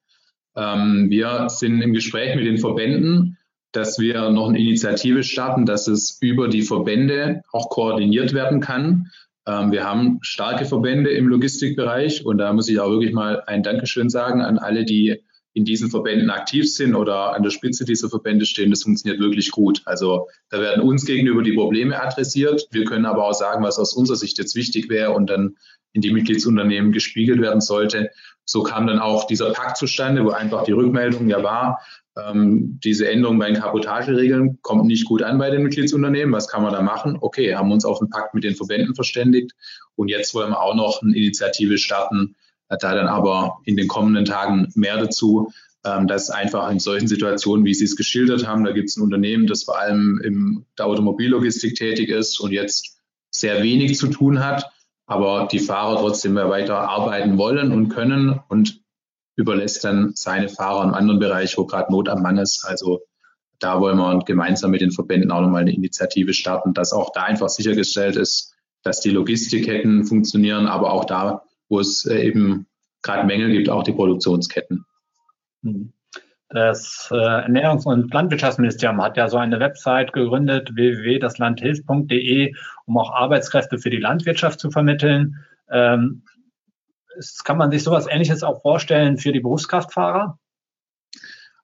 Ähm, wir sind im Gespräch mit den Verbänden, dass wir noch eine Initiative starten, dass es über die Verbände auch koordiniert werden kann. Ähm, wir haben starke Verbände im Logistikbereich und da muss ich auch wirklich mal ein Dankeschön sagen an alle, die in diesen Verbänden aktiv sind oder an der Spitze dieser Verbände stehen, das funktioniert wirklich gut. Also da werden uns gegenüber die Probleme adressiert. Wir können aber auch sagen, was aus unserer Sicht jetzt wichtig wäre und dann in die Mitgliedsunternehmen gespiegelt werden sollte. So kam dann auch dieser Pakt zustande, wo einfach die Rückmeldung ja war, ähm, diese Änderung bei den Kabotageregeln kommt nicht gut an bei den Mitgliedsunternehmen. Was kann man da machen? Okay, haben uns auf den Pakt mit den Verbänden verständigt und jetzt wollen wir auch noch eine Initiative starten, da dann aber in den kommenden Tagen mehr dazu, ähm, dass einfach in solchen Situationen, wie Sie es geschildert haben, da gibt es ein Unternehmen, das vor allem in der Automobillogistik tätig ist und jetzt sehr wenig zu tun hat, aber die Fahrer trotzdem weiter arbeiten wollen und können und überlässt dann seine Fahrer im anderen Bereich, wo gerade Not am Mann ist. Also da wollen wir gemeinsam mit den Verbänden auch nochmal eine Initiative starten, dass auch da einfach sichergestellt ist, dass die Logistikketten funktionieren, aber auch da wo es äh, eben gerade Mängel gibt, auch die Produktionsketten. Hm. Das äh, Ernährungs- und Landwirtschaftsministerium hat ja so eine Website gegründet, www.daslandhilft.de, um auch Arbeitskräfte für die Landwirtschaft zu vermitteln. Ähm, kann man sich sowas Ähnliches auch vorstellen für die Berufskraftfahrer?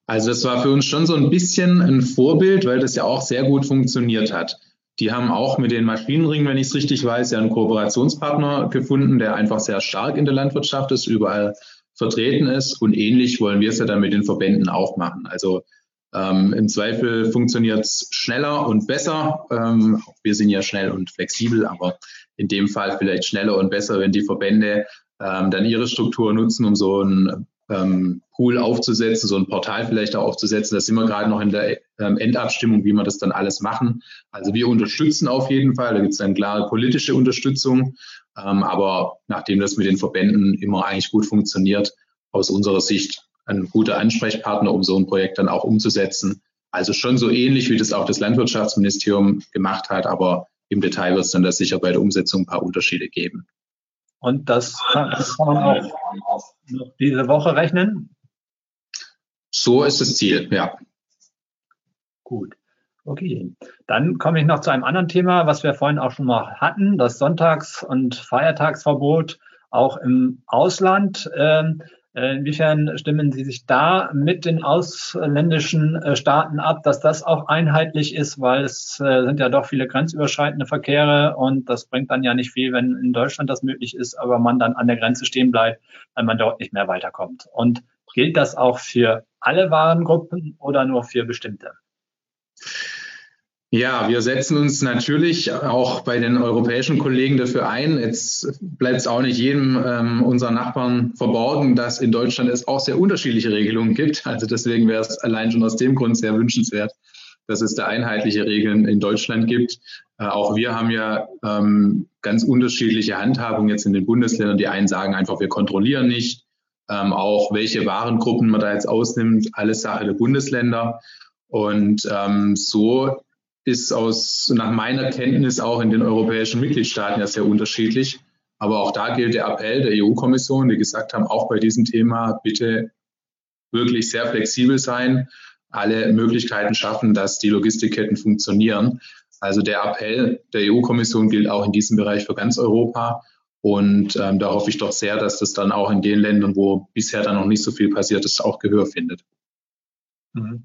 Also das war für uns schon so ein bisschen ein Vorbild, weil das ja auch sehr gut funktioniert hat. Die haben auch mit den Maschinenringen, wenn ich es richtig weiß, ja einen Kooperationspartner gefunden, der einfach sehr stark in der Landwirtschaft ist, überall vertreten ist. Und ähnlich wollen wir es ja dann mit den Verbänden auch machen. Also ähm, Im Zweifel funktioniert es schneller und besser. Ähm, wir sind ja schnell und flexibel, aber in dem Fall vielleicht schneller und besser, wenn die Verbände ähm, dann ihre Struktur nutzen, um so ein ähm, Pool aufzusetzen, so ein Portal vielleicht auch aufzusetzen. Da sind wir gerade noch in der ähm, Endabstimmung, wie wir das dann alles machen. Also wir unterstützen auf jeden Fall, da gibt es dann klare politische Unterstützung. Ähm, aber nachdem das mit den Verbänden immer eigentlich gut funktioniert, aus unserer Sicht ein guter Ansprechpartner, um so ein Projekt dann auch umzusetzen. Also schon so ähnlich, wie das auch das Landwirtschaftsministerium gemacht hat, aber im Detail wird es dann da sicher bei der Umsetzung ein paar Unterschiede geben. Und das kann, das kann man auch noch diese Woche rechnen? So ist das Ziel, ja. Gut. Okay, dann komme ich noch zu einem anderen Thema, was wir vorhin auch schon mal hatten, das Sonntags- und Feiertagsverbot auch im Ausland. Ähm, äh, inwiefern stimmen Sie sich da mit den ausländischen äh, Staaten ab, dass das auch einheitlich ist, weil es äh, sind ja doch viele grenzüberschreitende Verkehre und das bringt dann ja nicht viel, wenn in Deutschland das möglich ist, aber man dann an der Grenze stehen bleibt, weil man dort nicht mehr weiterkommt. Und gilt das auch für alle Warengruppen oder nur für bestimmte? Ja, wir setzen uns natürlich auch bei den europäischen Kollegen dafür ein. Jetzt bleibt es auch nicht jedem ähm, unserer Nachbarn verborgen, dass in Deutschland es auch sehr unterschiedliche Regelungen gibt. Also deswegen wäre es allein schon aus dem Grund sehr wünschenswert, dass es da einheitliche Regeln in Deutschland gibt. Äh, auch wir haben ja ähm, ganz unterschiedliche Handhabungen jetzt in den Bundesländern. Die einen sagen einfach, wir kontrollieren nicht. Ähm, auch welche Warengruppen man da jetzt ausnimmt, alles Sache der Bundesländer. Und ähm, so ist aus, nach meiner Kenntnis auch in den europäischen Mitgliedstaaten ja sehr unterschiedlich. Aber auch da gilt der Appell der EU-Kommission, die gesagt haben, auch bei diesem Thema bitte wirklich sehr flexibel sein, alle Möglichkeiten schaffen, dass die Logistikketten funktionieren. Also der Appell der EU-Kommission gilt auch in diesem Bereich für ganz Europa. Und ähm, da hoffe ich doch sehr, dass das dann auch in den Ländern, wo bisher dann noch nicht so viel passiert ist, auch Gehör findet. Mhm.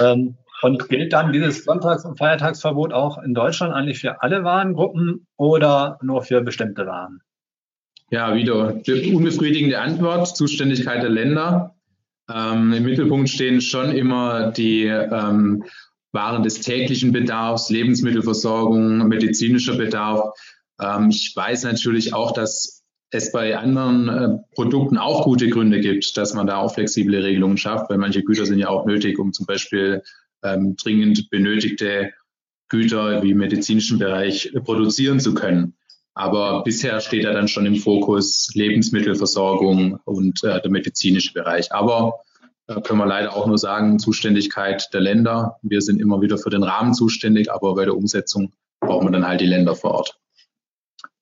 Ähm, und gilt dann dieses Sonntags- und Feiertagsverbot auch in Deutschland eigentlich für alle Warengruppen oder nur für bestimmte Waren? Ja, wieder unbefriedigende Antwort, Zuständigkeit der Länder. Ähm, Im Mittelpunkt stehen schon immer die ähm, Waren des täglichen Bedarfs, Lebensmittelversorgung, medizinischer Bedarf. Ähm, ich weiß natürlich auch, dass es bei anderen äh, Produkten auch gute Gründe gibt, dass man da auch flexible Regelungen schafft, weil manche Güter sind ja auch nötig, um zum Beispiel ähm, dringend benötigte Güter wie im medizinischen Bereich produzieren zu können. Aber bisher steht er dann schon im Fokus Lebensmittelversorgung und äh, der medizinische Bereich. Aber äh, können wir leider auch nur sagen, Zuständigkeit der Länder. Wir sind immer wieder für den Rahmen zuständig, aber bei der Umsetzung brauchen wir dann halt die Länder vor Ort.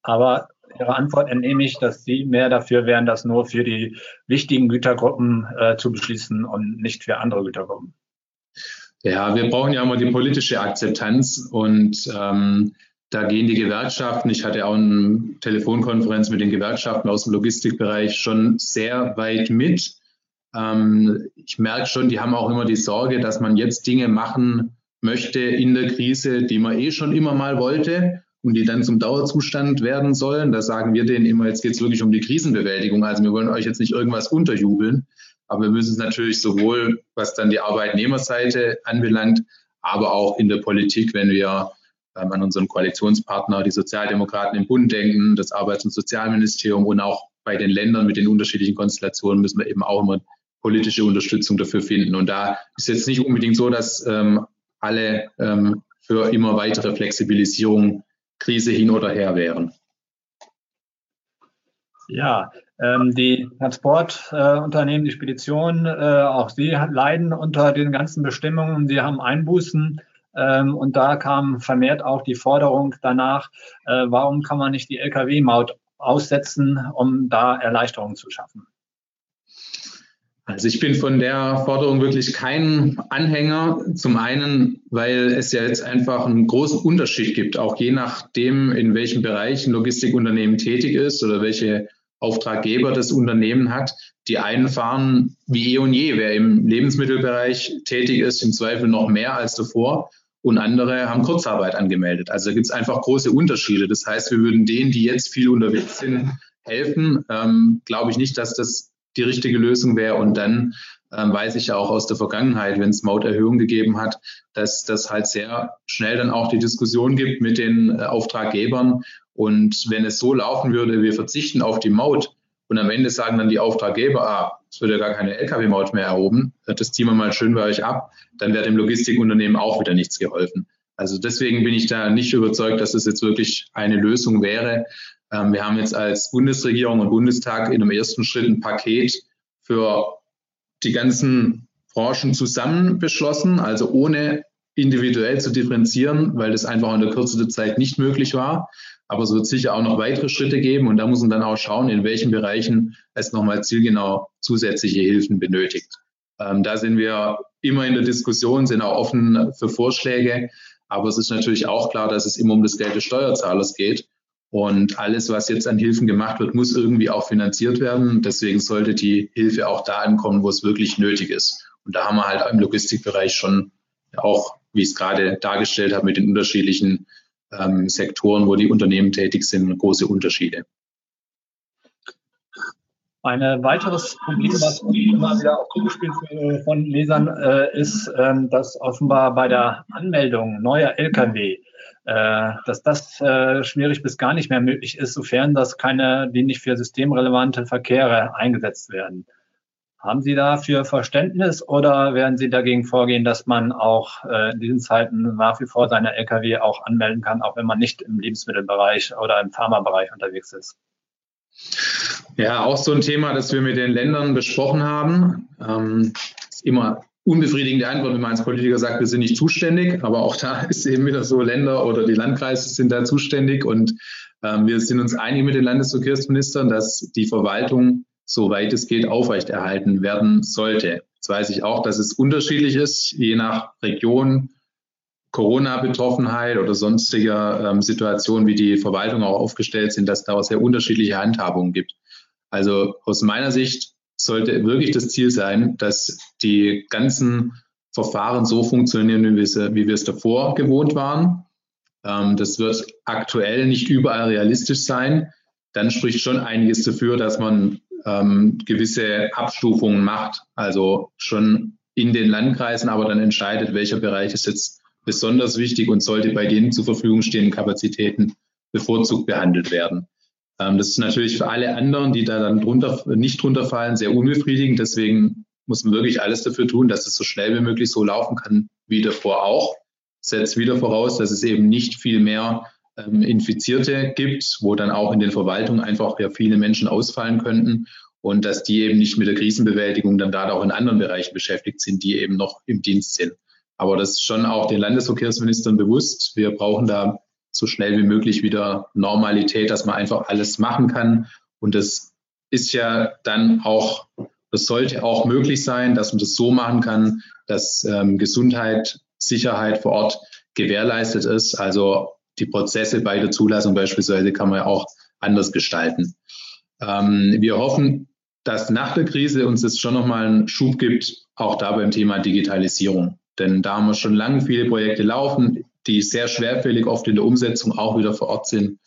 Aber Ihre Antwort entnehme ich, dass Sie mehr dafür wären, das nur für die wichtigen Gütergruppen äh, zu beschließen und nicht für andere Gütergruppen. Ja, wir brauchen ja immer die politische Akzeptanz und ähm, da gehen die Gewerkschaften, ich hatte auch eine Telefonkonferenz mit den Gewerkschaften aus dem Logistikbereich schon sehr weit mit. Ähm, ich merke schon, die haben auch immer die Sorge, dass man jetzt Dinge machen möchte in der Krise, die man eh schon immer mal wollte und die dann zum Dauerzustand werden sollen. Da sagen wir denen immer, jetzt geht es wirklich um die Krisenbewältigung. Also wir wollen euch jetzt nicht irgendwas unterjubeln. Aber wir müssen es natürlich sowohl, was dann die Arbeitnehmerseite anbelangt, aber auch in der Politik, wenn wir ähm, an unseren Koalitionspartner, die Sozialdemokraten im Bund denken, das Arbeits- und Sozialministerium und auch bei den Ländern mit den unterschiedlichen Konstellationen müssen wir eben auch immer politische Unterstützung dafür finden. Und da ist jetzt nicht unbedingt so, dass ähm, alle ähm, für immer weitere Flexibilisierung Krise hin oder her wären. Ja, ähm, die Transportunternehmen, äh, die Speditionen, äh, auch sie leiden unter den ganzen Bestimmungen. Sie haben Einbußen. Ähm, und da kam vermehrt auch die Forderung danach, äh, warum kann man nicht die Lkw-Maut aussetzen, um da Erleichterungen zu schaffen? Also ich bin von der Forderung wirklich kein Anhänger. Zum einen, weil es ja jetzt einfach einen großen Unterschied gibt, auch je nachdem, in welchem Bereich ein Logistikunternehmen tätig ist oder welche Auftraggeber das Unternehmen hat. Die einen fahren wie eh und je. Wer im Lebensmittelbereich tätig ist, im Zweifel noch mehr als davor. Und andere haben Kurzarbeit angemeldet. Also da gibt es einfach große Unterschiede. Das heißt, wir würden denen, die jetzt viel unterwegs sind, helfen. Ähm, Glaube ich nicht, dass das die richtige Lösung wäre. Und dann ähm, weiß ich ja auch aus der Vergangenheit, wenn es Mauterhöhungen gegeben hat, dass das halt sehr schnell dann auch die Diskussion gibt mit den äh, Auftraggebern. Und wenn es so laufen würde, wir verzichten auf die Maut und am Ende sagen dann die Auftraggeber, ah, es wird ja gar keine Lkw-Maut mehr erhoben, das ziehen wir mal schön bei euch ab, dann wird dem Logistikunternehmen auch wieder nichts geholfen. Also deswegen bin ich da nicht überzeugt, dass es jetzt wirklich eine Lösung wäre. Ähm, wir haben jetzt als Bundesregierung und Bundestag in einem ersten Schritt ein Paket für die ganzen Branchen zusammen beschlossen, also ohne individuell zu differenzieren, weil das einfach in der Kürze der Zeit nicht möglich war. Aber es wird sicher auch noch weitere Schritte geben und da muss man dann auch schauen, in welchen Bereichen es nochmal zielgenau zusätzliche Hilfen benötigt. Ähm, da sind wir immer in der Diskussion, sind auch offen für Vorschläge. Aber es ist natürlich auch klar, dass es immer um das Geld des Steuerzahlers geht. Und alles, was jetzt an Hilfen gemacht wird, muss irgendwie auch finanziert werden. Deswegen sollte die Hilfe auch da ankommen, wo es wirklich nötig ist. Und da haben wir halt im Logistikbereich schon auch, wie ich es gerade dargestellt habe, mit den unterschiedlichen ähm, Sektoren, wo die Unternehmen tätig sind, große Unterschiede. Ein weiteres Problem, was immer wieder auch zugespielt von Lesern, äh, ist, ähm, dass offenbar bei der Anmeldung neuer Lkw äh, dass das äh, schwierig bis gar nicht mehr möglich ist, sofern das keine, die nicht für systemrelevante Verkehre eingesetzt werden. Haben Sie dafür Verständnis oder werden Sie dagegen vorgehen, dass man auch äh, in diesen Zeiten nach wie vor seine Lkw auch anmelden kann, auch wenn man nicht im Lebensmittelbereich oder im Pharmabereich unterwegs ist? Ja, auch so ein Thema, das wir mit den Ländern besprochen haben. Ähm, ist immer unbefriedigende Antwort, wenn man als Politiker sagt, wir sind nicht zuständig. Aber auch da [laughs] ist eben wieder so, Länder oder die Landkreise sind da zuständig. Und ähm, wir sind uns einig mit den Landesverkehrsministern, dass die Verwaltung, soweit es geht, aufrechterhalten werden sollte. Jetzt weiß ich auch, dass es unterschiedlich ist, je nach Region, Corona-Betroffenheit oder sonstiger ähm, Situationen, wie die Verwaltung auch aufgestellt sind, dass da sehr unterschiedliche Handhabungen gibt. Also aus meiner Sicht sollte wirklich das Ziel sein, dass die ganzen Verfahren so funktionieren, wie wir es, wie wir es davor gewohnt waren. Ähm, das wird aktuell nicht überall realistisch sein. Dann spricht schon einiges dafür, dass man ähm, gewisse Abstufungen macht, also schon in den Landkreisen, aber dann entscheidet, welcher Bereich ist jetzt besonders wichtig und sollte bei den zur Verfügung stehenden Kapazitäten bevorzugt behandelt werden. Ähm, das ist natürlich für alle anderen, die da dann drunter, nicht drunter fallen, sehr unbefriedigend. Deswegen muss man wirklich alles dafür tun, dass es so schnell wie möglich so laufen kann wie davor auch. Setzt wieder voraus, dass es eben nicht viel mehr ähm, Infizierte gibt, wo dann auch in den Verwaltungen einfach ja viele Menschen ausfallen könnten und dass die eben nicht mit der Krisenbewältigung dann gerade auch in anderen Bereichen beschäftigt sind, die eben noch im Dienst sind. Aber das ist schon auch den Landesverkehrsministern bewusst. Wir brauchen da so schnell wie möglich wieder Normalität, dass man einfach alles machen kann. Und das ist ja dann auch, das sollte auch möglich sein, dass man das so machen kann, dass ähm, Gesundheit, Sicherheit vor Ort gewährleistet ist. Also die Prozesse bei der Zulassung beispielsweise kann man ja auch anders gestalten. Ähm, wir hoffen, dass nach der Krise uns das schon nochmal einen Schub gibt, auch da beim Thema Digitalisierung. Denn da haben wir schon lange viele Projekte laufen die sehr schwerfällig oft in der Umsetzung auch wieder vor Ort sind.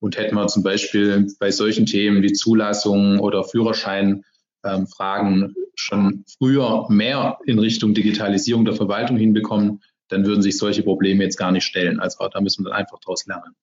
Und hätten wir zum Beispiel bei solchen Themen wie Zulassung oder Führerschein ähm, schon früher mehr in Richtung Digitalisierung der Verwaltung hinbekommen, dann würden sich solche Probleme jetzt gar nicht stellen. Also da müssen wir dann einfach daraus lernen.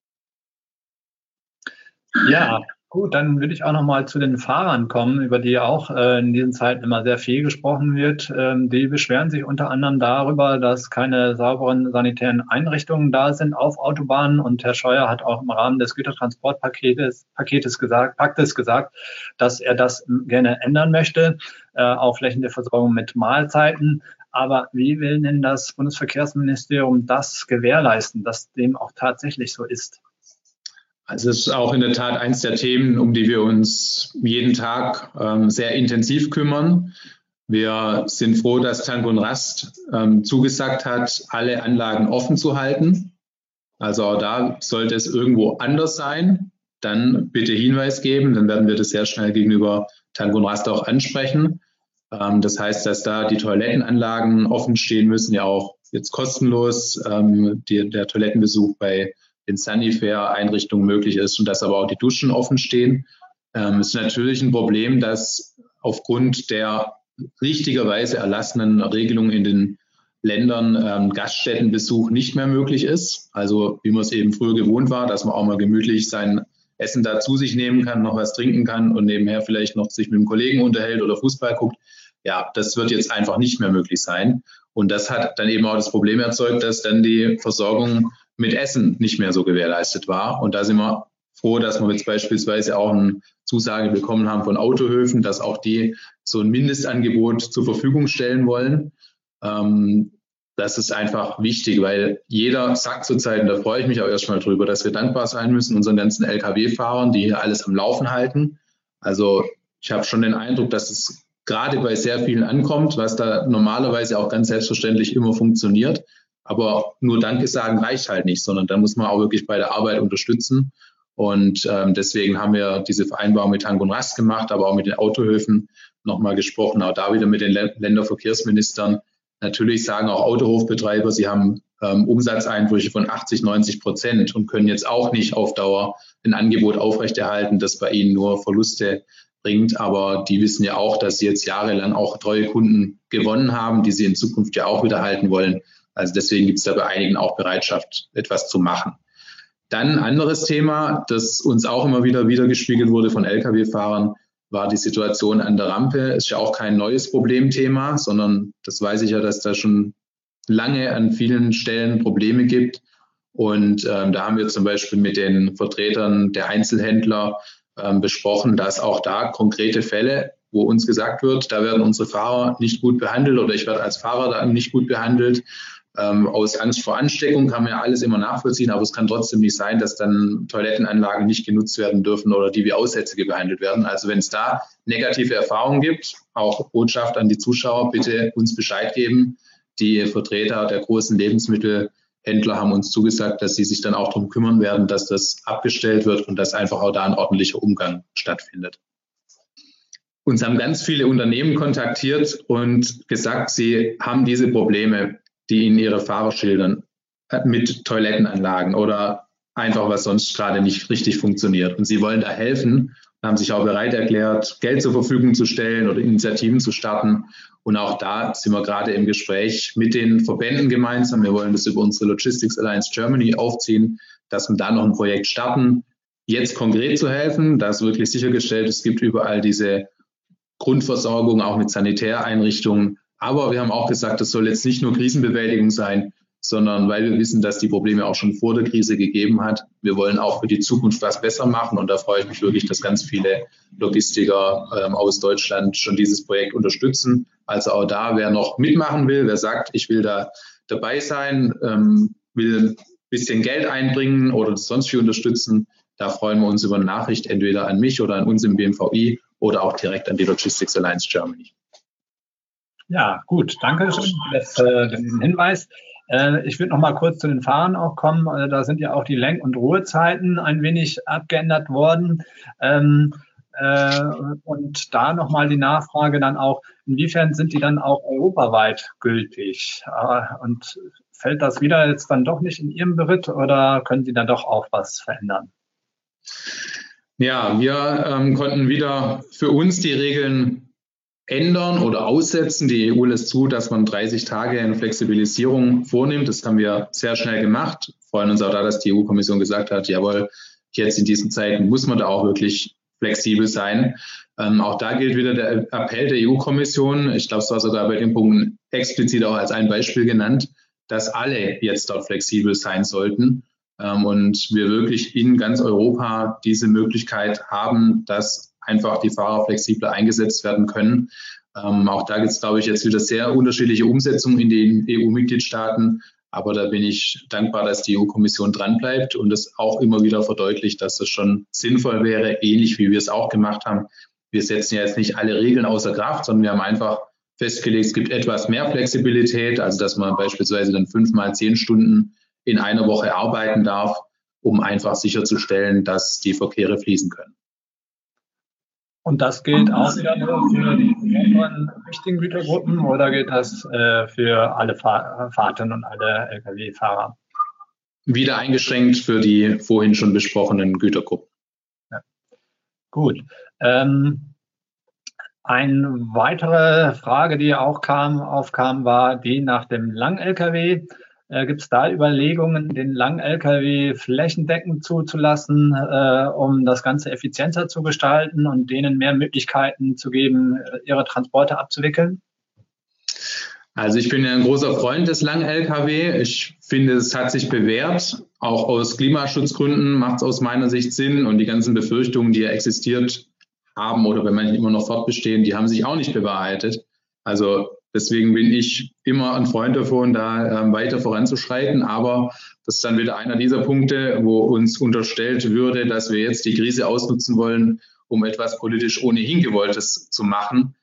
Ja, Gut, dann würde ich auch noch mal zu den Fahrern kommen, über die auch äh, in diesen Zeiten immer sehr viel gesprochen wird. Ähm, die beschweren sich unter anderem darüber, dass keine sauberen sanitären Einrichtungen da sind auf Autobahnen. Und Herr Scheuer hat auch im Rahmen des Gütertransportpaketes Paketes gesagt, Paktes gesagt, dass er das gerne ändern möchte, äh, auch flächendeckende Versorgung mit Mahlzeiten. Aber wie will denn das Bundesverkehrsministerium das gewährleisten, dass dem auch tatsächlich so ist? Also es ist auch in der Tat eines der Themen, um die wir uns jeden Tag ähm, sehr intensiv kümmern. Wir sind froh, dass Tank und Rast ähm, zugesagt hat, alle Anlagen offen zu halten. Also auch da sollte es irgendwo anders sein. dann bitte Hinweis geben. Dann werden wir das sehr schnell gegenüber Tango und Rast auch ansprechen. Ähm, das heißt, dass da die Toilettenanlagen offen stehen müssen, ja auch jetzt kostenlos ähm, die, der Toilettenbesuch bei den Sanifair-Einrichtungen möglich ist und dass aber auch die Duschen offen stehen. Ähm, ist natürlich ein Problem, dass aufgrund der richtigerweise erlassenen Regelungen in den Ländern ähm, Gaststättenbesuch nicht mehr möglich ist. Also wie man es eben früher gewohnt war, dass man auch mal gemütlich sein Essen da zu sich nehmen kann, noch was trinken kann und nebenher vielleicht noch sich mit einem Kollegen unterhält oder Fußball guckt. Ja, das wird jetzt einfach nicht mehr möglich sein. Und das hat dann eben auch das Problem erzeugt, dass dann die Versorgung mit Essen nicht mehr so gewährleistet war. Und da sind wir froh, dass wir jetzt beispielsweise auch eine Zusage bekommen haben von Autohöfen, dass auch die so ein Mindestangebot zur Verfügung stellen wollen. Ähm, das ist einfach wichtig, weil jeder sagt zurzeit, und da freue ich mich auch erstmal drüber, dass wir dankbar sein müssen unseren ganzen Lkw-Fahrern, die hier alles am Laufen halten. Also ich habe schon den Eindruck, dass es gerade bei sehr vielen ankommt, was da normalerweise auch ganz selbstverständlich immer funktioniert. Aber nur Danke sagen reicht halt nicht, sondern da muss man auch wirklich bei der Arbeit unterstützen. Und ähm, deswegen haben wir diese Vereinbarung mit Tango und Rast gemacht, aber auch mit den Autohöfen nochmal gesprochen, auch da wieder mit den Länderverkehrsministern. Natürlich sagen auch Autohofbetreiber, sie haben ähm, Umsatzeinbrüche von 80, 90 Prozent und können jetzt auch nicht auf Dauer ein Angebot aufrechterhalten, das bei ihnen nur Verluste bringt. Aber die wissen ja auch, dass sie jetzt jahrelang auch treue Kunden gewonnen haben, die sie in Zukunft ja auch wieder halten wollen. Also deswegen gibt es da bei einigen auch Bereitschaft, etwas zu machen. Dann ein anderes Thema, das uns auch immer wieder wiedergespiegelt wurde von Lkw-Fahrern, war die Situation an der Rampe. Ist ja auch kein neues Problemthema, sondern das weiß ich ja, dass da schon lange an vielen Stellen Probleme gibt. Und ähm, da haben wir zum Beispiel mit den Vertretern der Einzelhändler ähm, besprochen, dass auch da konkrete Fälle, wo uns gesagt wird, da werden unsere Fahrer nicht gut behandelt oder ich werde als Fahrer da nicht gut behandelt. Ähm, aus Angst vor Ansteckung kann man ja alles immer nachvollziehen, aber es kann trotzdem nicht sein, dass dann Toilettenanlagen nicht genutzt werden dürfen oder die wie Aussätzige behandelt werden. Also wenn es da negative Erfahrungen gibt, auch Botschaft an die Zuschauer, bitte uns Bescheid geben. Die Vertreter der großen Lebensmittel Händler haben uns zugesagt, dass sie sich dann auch darum kümmern werden, dass das abgestellt wird und dass einfach auch da ein ordentlicher Umgang stattfindet. Uns haben ganz viele Unternehmen kontaktiert und gesagt, sie haben diese Probleme, die in ihre Fahrer schildern, mit Toilettenanlagen oder einfach was sonst gerade nicht richtig funktioniert. Und sie wollen da helfen und haben sich auch bereit erklärt, Geld zur Verfügung zu stellen oder Initiativen zu starten. Und auch da sind wir gerade im Gespräch mit den Verbänden gemeinsam. Wir wollen das über unsere Logistics Alliance Germany aufziehen, dass wir da noch ein Projekt starten, jetzt konkret zu helfen, dass wirklich sichergestellt ist, es gibt überall diese Grundversorgung, auch mit Sanitäreinrichtungen. Aber wir haben auch gesagt, das soll jetzt nicht nur Krisenbewältigung sein, sondern weil wir wissen, dass die Probleme auch schon vor der Krise gegeben hat. Wir wollen auch für die Zukunft was besser machen und da freue ich mich wirklich, dass ganz viele Logistiker ähm, aus Deutschland schon dieses Projekt unterstützen. Also auch da, wer noch mitmachen will, wer sagt, ich will da dabei sein, ähm, will ein bisschen Geld einbringen oder sonst wie unterstützen, da freuen wir uns über eine Nachricht entweder an mich oder an uns im BMVI oder auch direkt an die Logistics Alliance Germany. Ja, gut, danke schön für den Hinweis. Äh, ich würde noch mal kurz zu den Fahrern auch kommen. Äh, da sind ja auch die Lenk- und Ruhezeiten ein wenig abgeändert worden. Ähm, äh, und da noch mal die Nachfrage dann auch, inwiefern sind die dann auch europaweit gültig? Und fällt das wieder jetzt dann doch nicht in Ihrem Beritt oder können Sie dann doch auch was verändern? Ja, wir ähm, konnten wieder für uns die Regeln ändern oder aussetzen. Die EU lässt zu, dass man 30 Tage in Flexibilisierung vornimmt. Das haben wir sehr schnell gemacht. Freuen uns auch da, dass die EU-Kommission gesagt hat, jawohl, jetzt in diesen Zeiten muss man da auch wirklich flexibel sein. Ähm, auch da gilt wieder der Appell der EU-Kommission. Ich glaube, es war sogar bei dem Punkt explizit auch als ein Beispiel genannt, dass alle jetzt dort flexibel sein sollten ähm, und wir wirklich in ganz Europa diese Möglichkeit haben, dass einfach die Fahrer flexibler eingesetzt werden können. Ähm, auch da gibt es, glaube ich, jetzt wieder sehr unterschiedliche Umsetzungen in den EU-Mitgliedstaaten. Aber da bin ich dankbar, dass die EU-Kommission dranbleibt und es auch immer wieder verdeutlicht, dass das schon sinnvoll wäre, ähnlich wie wir es auch gemacht haben. Wir setzen ja jetzt nicht alle Regeln außer Kraft, sondern wir haben einfach festgelegt, es gibt etwas mehr Flexibilität, also dass man beispielsweise dann fünfmal zehn Stunden in einer Woche arbeiten darf. um einfach sicherzustellen, dass die Verkehre fließen können. Und das gilt auch wieder nur für die wichtigen Gütergruppen oder gilt das äh, für alle Fahr Fahrten und alle Lkw-Fahrer? Wieder eingeschränkt für die vorhin schon besprochenen Gütergruppen. Ja. Gut. Ähm, eine weitere Frage, die auch kam, aufkam, war die nach dem Lang-Lkw. Äh, Gibt es da Überlegungen, den Lang-Lkw flächendeckend zuzulassen, äh, um das Ganze effizienter zu gestalten und denen mehr Möglichkeiten zu geben, ihre Transporte abzuwickeln? Also ich bin ja ein großer Freund des Lang-Lkw. Ich finde, es hat sich bewährt. Auch aus Klimaschutzgründen macht es aus meiner Sicht Sinn. Und die ganzen Befürchtungen, die ja existiert haben oder wenn man immer noch fortbestehen, die haben sich auch nicht bewahrheitet. Also Deswegen bin ich immer ein Freund davon, da ähm, weiter voranzuschreiten. Aber das ist dann wieder einer dieser Punkte, wo uns unterstellt würde, dass wir jetzt die Krise ausnutzen wollen, um etwas politisch ohnehin gewolltes zu machen.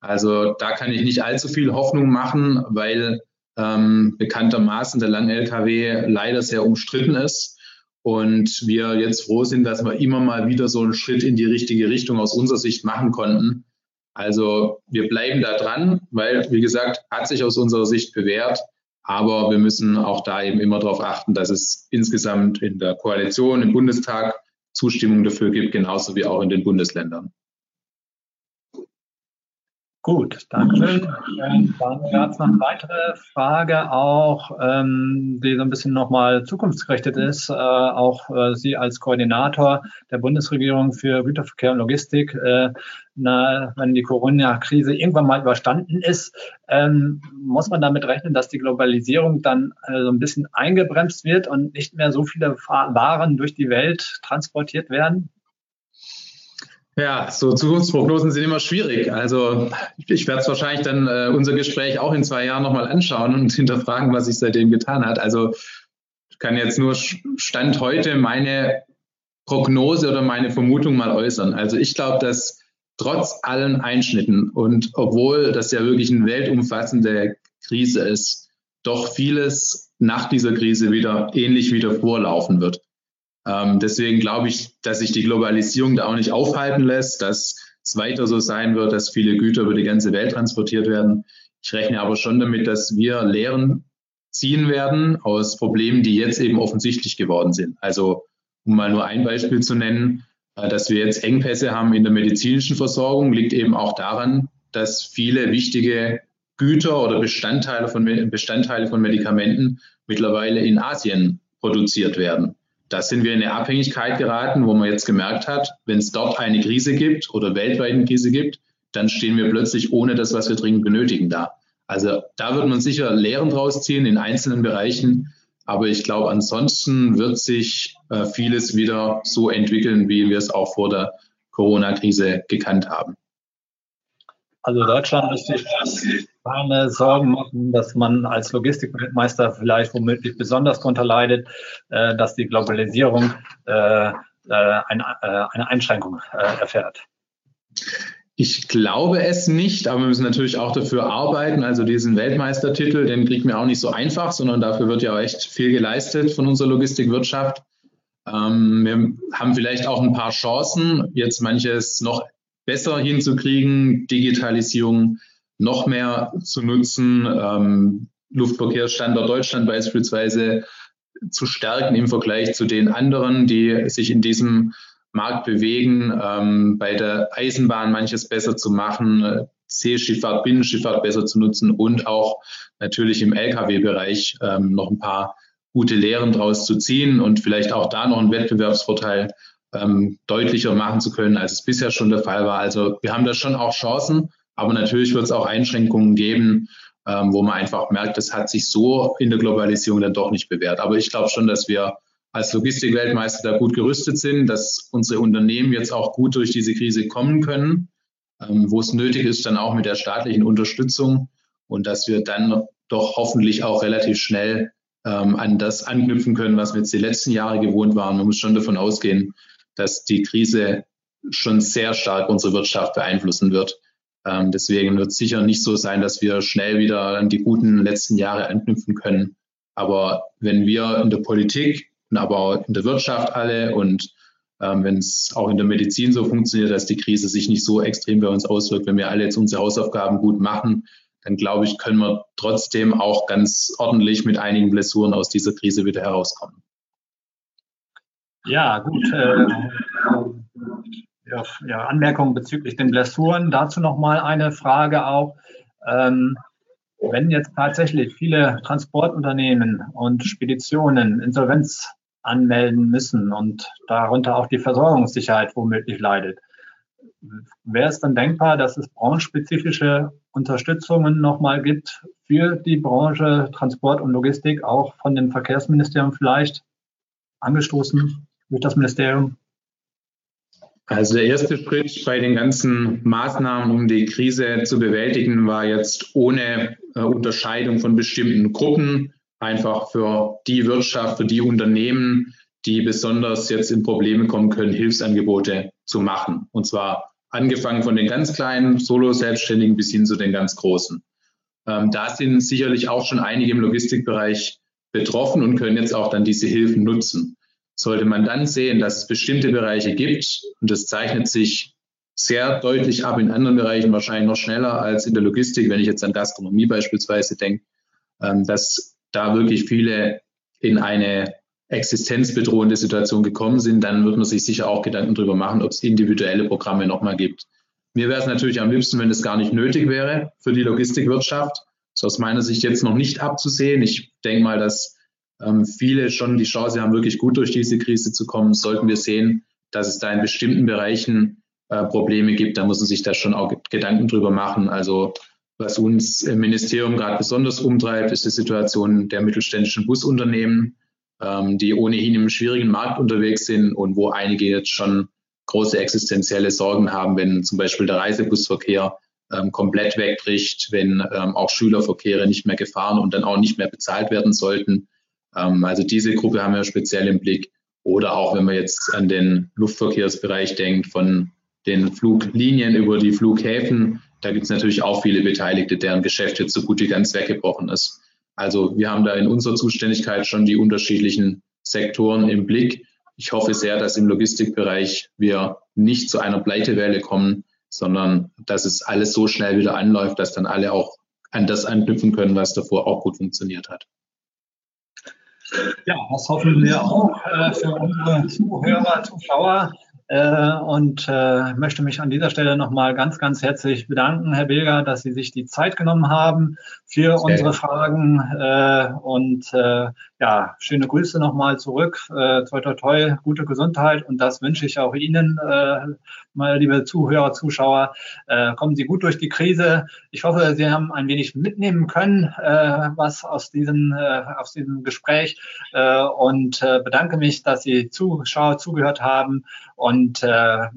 Also da kann ich nicht allzu viel Hoffnung machen, weil ähm, bekanntermaßen der Lang-LKW leider sehr umstritten ist. Und wir jetzt froh sind, dass wir immer mal wieder so einen Schritt in die richtige Richtung aus unserer Sicht machen konnten. Also wir bleiben da dran, weil, wie gesagt, hat sich aus unserer Sicht bewährt. Aber wir müssen auch da eben immer darauf achten, dass es insgesamt in der Koalition, im Bundestag Zustimmung dafür gibt, genauso wie auch in den Bundesländern. Gut, danke dann gab es noch eine weitere Frage auch, ähm, die so ein bisschen nochmal zukunftsgerichtet ist. Äh, auch äh, Sie als Koordinator der Bundesregierung für Güterverkehr und Logistik, äh, na, wenn die Corona-Krise irgendwann mal überstanden ist, ähm, muss man damit rechnen, dass die Globalisierung dann äh, so ein bisschen eingebremst wird und nicht mehr so viele Waren durch die Welt transportiert werden? Ja, so Zukunftsprognosen sind immer schwierig. Also ich werde es wahrscheinlich dann äh, unser Gespräch auch in zwei Jahren nochmal anschauen und hinterfragen, was sich seitdem getan hat. Also ich kann jetzt nur Stand heute meine Prognose oder meine Vermutung mal äußern. Also ich glaube, dass trotz allen Einschnitten und obwohl das ja wirklich eine weltumfassende Krise ist, doch vieles nach dieser Krise wieder ähnlich wieder vorlaufen wird. Ähm, deswegen glaube ich, dass sich die Globalisierung da auch nicht aufhalten lässt, dass es weiter so sein wird, dass viele Güter über die ganze Welt transportiert werden. Ich rechne aber schon damit, dass wir Lehren ziehen werden aus Problemen, die jetzt eben offensichtlich geworden sind. Also um mal nur ein Beispiel zu nennen, äh, dass wir jetzt Engpässe haben in der medizinischen Versorgung, liegt eben auch daran, dass viele wichtige Güter oder Bestandteile von, Bestandteile von Medikamenten mittlerweile in Asien produziert werden. Da sind wir in eine Abhängigkeit geraten, wo man jetzt gemerkt hat, wenn es dort eine Krise gibt oder weltweit eine Krise gibt, dann stehen wir plötzlich ohne das, was wir dringend benötigen, da. Also da wird man sicher Lehren draus ziehen in einzelnen Bereichen. Aber ich glaube, ansonsten wird sich äh, vieles wieder so entwickeln, wie wir es auch vor der Corona-Krise gekannt haben. Also Deutschland müsste sich keine Sorgen machen, dass man als Logistikmeister vielleicht womöglich besonders darunter leidet, äh, dass die Globalisierung äh, äh, eine, äh, eine Einschränkung äh, erfährt. Ich glaube es nicht, aber wir müssen natürlich auch dafür arbeiten. Also diesen Weltmeistertitel, den kriegt man auch nicht so einfach, sondern dafür wird ja auch echt viel geleistet von unserer Logistikwirtschaft. Ähm, wir haben vielleicht auch ein paar Chancen, jetzt manches noch besser hinzukriegen, Digitalisierung noch mehr zu nutzen, ähm, Luftverkehrsstandort Deutschland beispielsweise zu stärken im Vergleich zu den anderen, die sich in diesem Markt bewegen, ähm, bei der Eisenbahn manches besser zu machen, Seeschifffahrt, Binnenschifffahrt besser zu nutzen und auch natürlich im Lkw-Bereich ähm, noch ein paar gute Lehren draus zu ziehen und vielleicht auch da noch einen Wettbewerbsvorteil ähm, deutlicher machen zu können, als es bisher schon der Fall war. Also wir haben da schon auch Chancen, aber natürlich wird es auch Einschränkungen geben, ähm, wo man einfach merkt, das hat sich so in der Globalisierung dann doch nicht bewährt. Aber ich glaube schon, dass wir als Logistikweltmeister da gut gerüstet sind, dass unsere Unternehmen jetzt auch gut durch diese Krise kommen können, ähm, wo es nötig ist, dann auch mit der staatlichen Unterstützung und dass wir dann doch hoffentlich auch relativ schnell ähm, an das anknüpfen können, was wir jetzt die letzten Jahre gewohnt waren. Man muss schon davon ausgehen, dass die Krise schon sehr stark unsere Wirtschaft beeinflussen wird. Ähm, deswegen wird es sicher nicht so sein, dass wir schnell wieder an die guten letzten Jahre anknüpfen können. Aber wenn wir in der Politik aber auch in der Wirtschaft alle und ähm, wenn es auch in der Medizin so funktioniert, dass die Krise sich nicht so extrem bei uns auswirkt, wenn wir alle jetzt unsere Hausaufgaben gut machen, dann glaube ich, können wir trotzdem auch ganz ordentlich mit einigen Blessuren aus dieser Krise wieder herauskommen. Ja, gut. Äh, ja, ja, Anmerkungen bezüglich den Blessuren. Dazu nochmal eine Frage auch. Ähm, wenn jetzt tatsächlich viele Transportunternehmen und Speditionen Insolvenz anmelden müssen und darunter auch die Versorgungssicherheit womöglich leidet, wäre es dann denkbar, dass es branchenspezifische Unterstützungen nochmal gibt für die Branche Transport und Logistik, auch von dem Verkehrsministerium vielleicht angestoßen durch das Ministerium? Also der erste Schritt bei den ganzen Maßnahmen, um die Krise zu bewältigen, war jetzt ohne äh, Unterscheidung von bestimmten Gruppen, einfach für die Wirtschaft, für die Unternehmen, die besonders jetzt in Probleme kommen können, Hilfsangebote zu machen. Und zwar angefangen von den ganz kleinen Solo-Selbstständigen bis hin zu den ganz großen. Ähm, da sind sicherlich auch schon einige im Logistikbereich betroffen und können jetzt auch dann diese Hilfen nutzen sollte man dann sehen, dass es bestimmte Bereiche gibt, und das zeichnet sich sehr deutlich ab in anderen Bereichen, wahrscheinlich noch schneller als in der Logistik, wenn ich jetzt an Gastronomie beispielsweise denke, ähm, dass da wirklich viele in eine existenzbedrohende Situation gekommen sind, dann wird man sich sicher auch Gedanken darüber machen, ob es individuelle Programme nochmal gibt. Mir wäre es natürlich am liebsten, wenn es gar nicht nötig wäre für die Logistikwirtschaft. Das ist aus meiner Sicht jetzt noch nicht abzusehen. Ich denke mal, dass ähm, viele schon die Chance haben, wirklich gut durch diese Krise zu kommen, sollten wir sehen, dass es da in bestimmten Bereichen äh, Probleme gibt, da muss man sich da schon auch Gedanken drüber machen. Also was uns im Ministerium gerade besonders umtreibt, ist die Situation der mittelständischen Busunternehmen, ähm, die ohnehin im schwierigen Markt unterwegs sind und wo einige jetzt schon große existenzielle Sorgen haben, wenn zum Beispiel der Reisebusverkehr ähm, komplett wegbricht, wenn ähm, auch Schülerverkehre nicht mehr gefahren und dann auch nicht mehr bezahlt werden sollten. Ähm, also diese Gruppe haben wir speziell im Blick. Oder auch wenn man jetzt an den Luftverkehrsbereich denkt, von den Fluglinien über die Flughäfen, da gibt es natürlich auch viele Beteiligte, deren Geschäft jetzt so gut wie ganz weggebrochen ist. Also wir haben da in unserer Zuständigkeit schon die unterschiedlichen Sektoren im Blick. Ich hoffe sehr, dass im Logistikbereich wir nicht zu einer Pleitewelle kommen, sondern dass es alles so schnell wieder anläuft, dass dann alle auch an das anknüpfen können, was davor auch gut funktioniert hat. Ja, das hoffen wir auch äh, für unsere Zuhörer, Zuschauer. Äh, und äh, möchte mich an dieser Stelle nochmal ganz, ganz herzlich bedanken, Herr Bilger, dass Sie sich die Zeit genommen haben für Sehr unsere Fragen. Äh, und äh, ja, schöne Grüße nochmal zurück. Äh, toi, toi, toi, gute Gesundheit. Und das wünsche ich auch Ihnen, äh, meine liebe Zuhörer, Zuschauer. Äh, kommen Sie gut durch die Krise. Ich hoffe, Sie haben ein wenig mitnehmen können, äh, was aus diesem, äh, aus diesem Gespräch. Äh, und äh, bedanke mich, dass Sie Zuschauer zugehört haben. Und äh,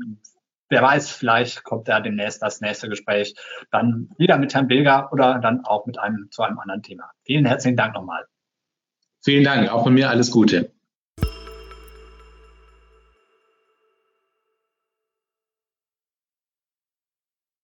wer weiß, vielleicht kommt da demnächst das nächste Gespräch dann wieder mit Herrn Bilger oder dann auch mit einem zu einem anderen Thema. Vielen herzlichen Dank nochmal. Vielen Dank, auch von mir alles Gute.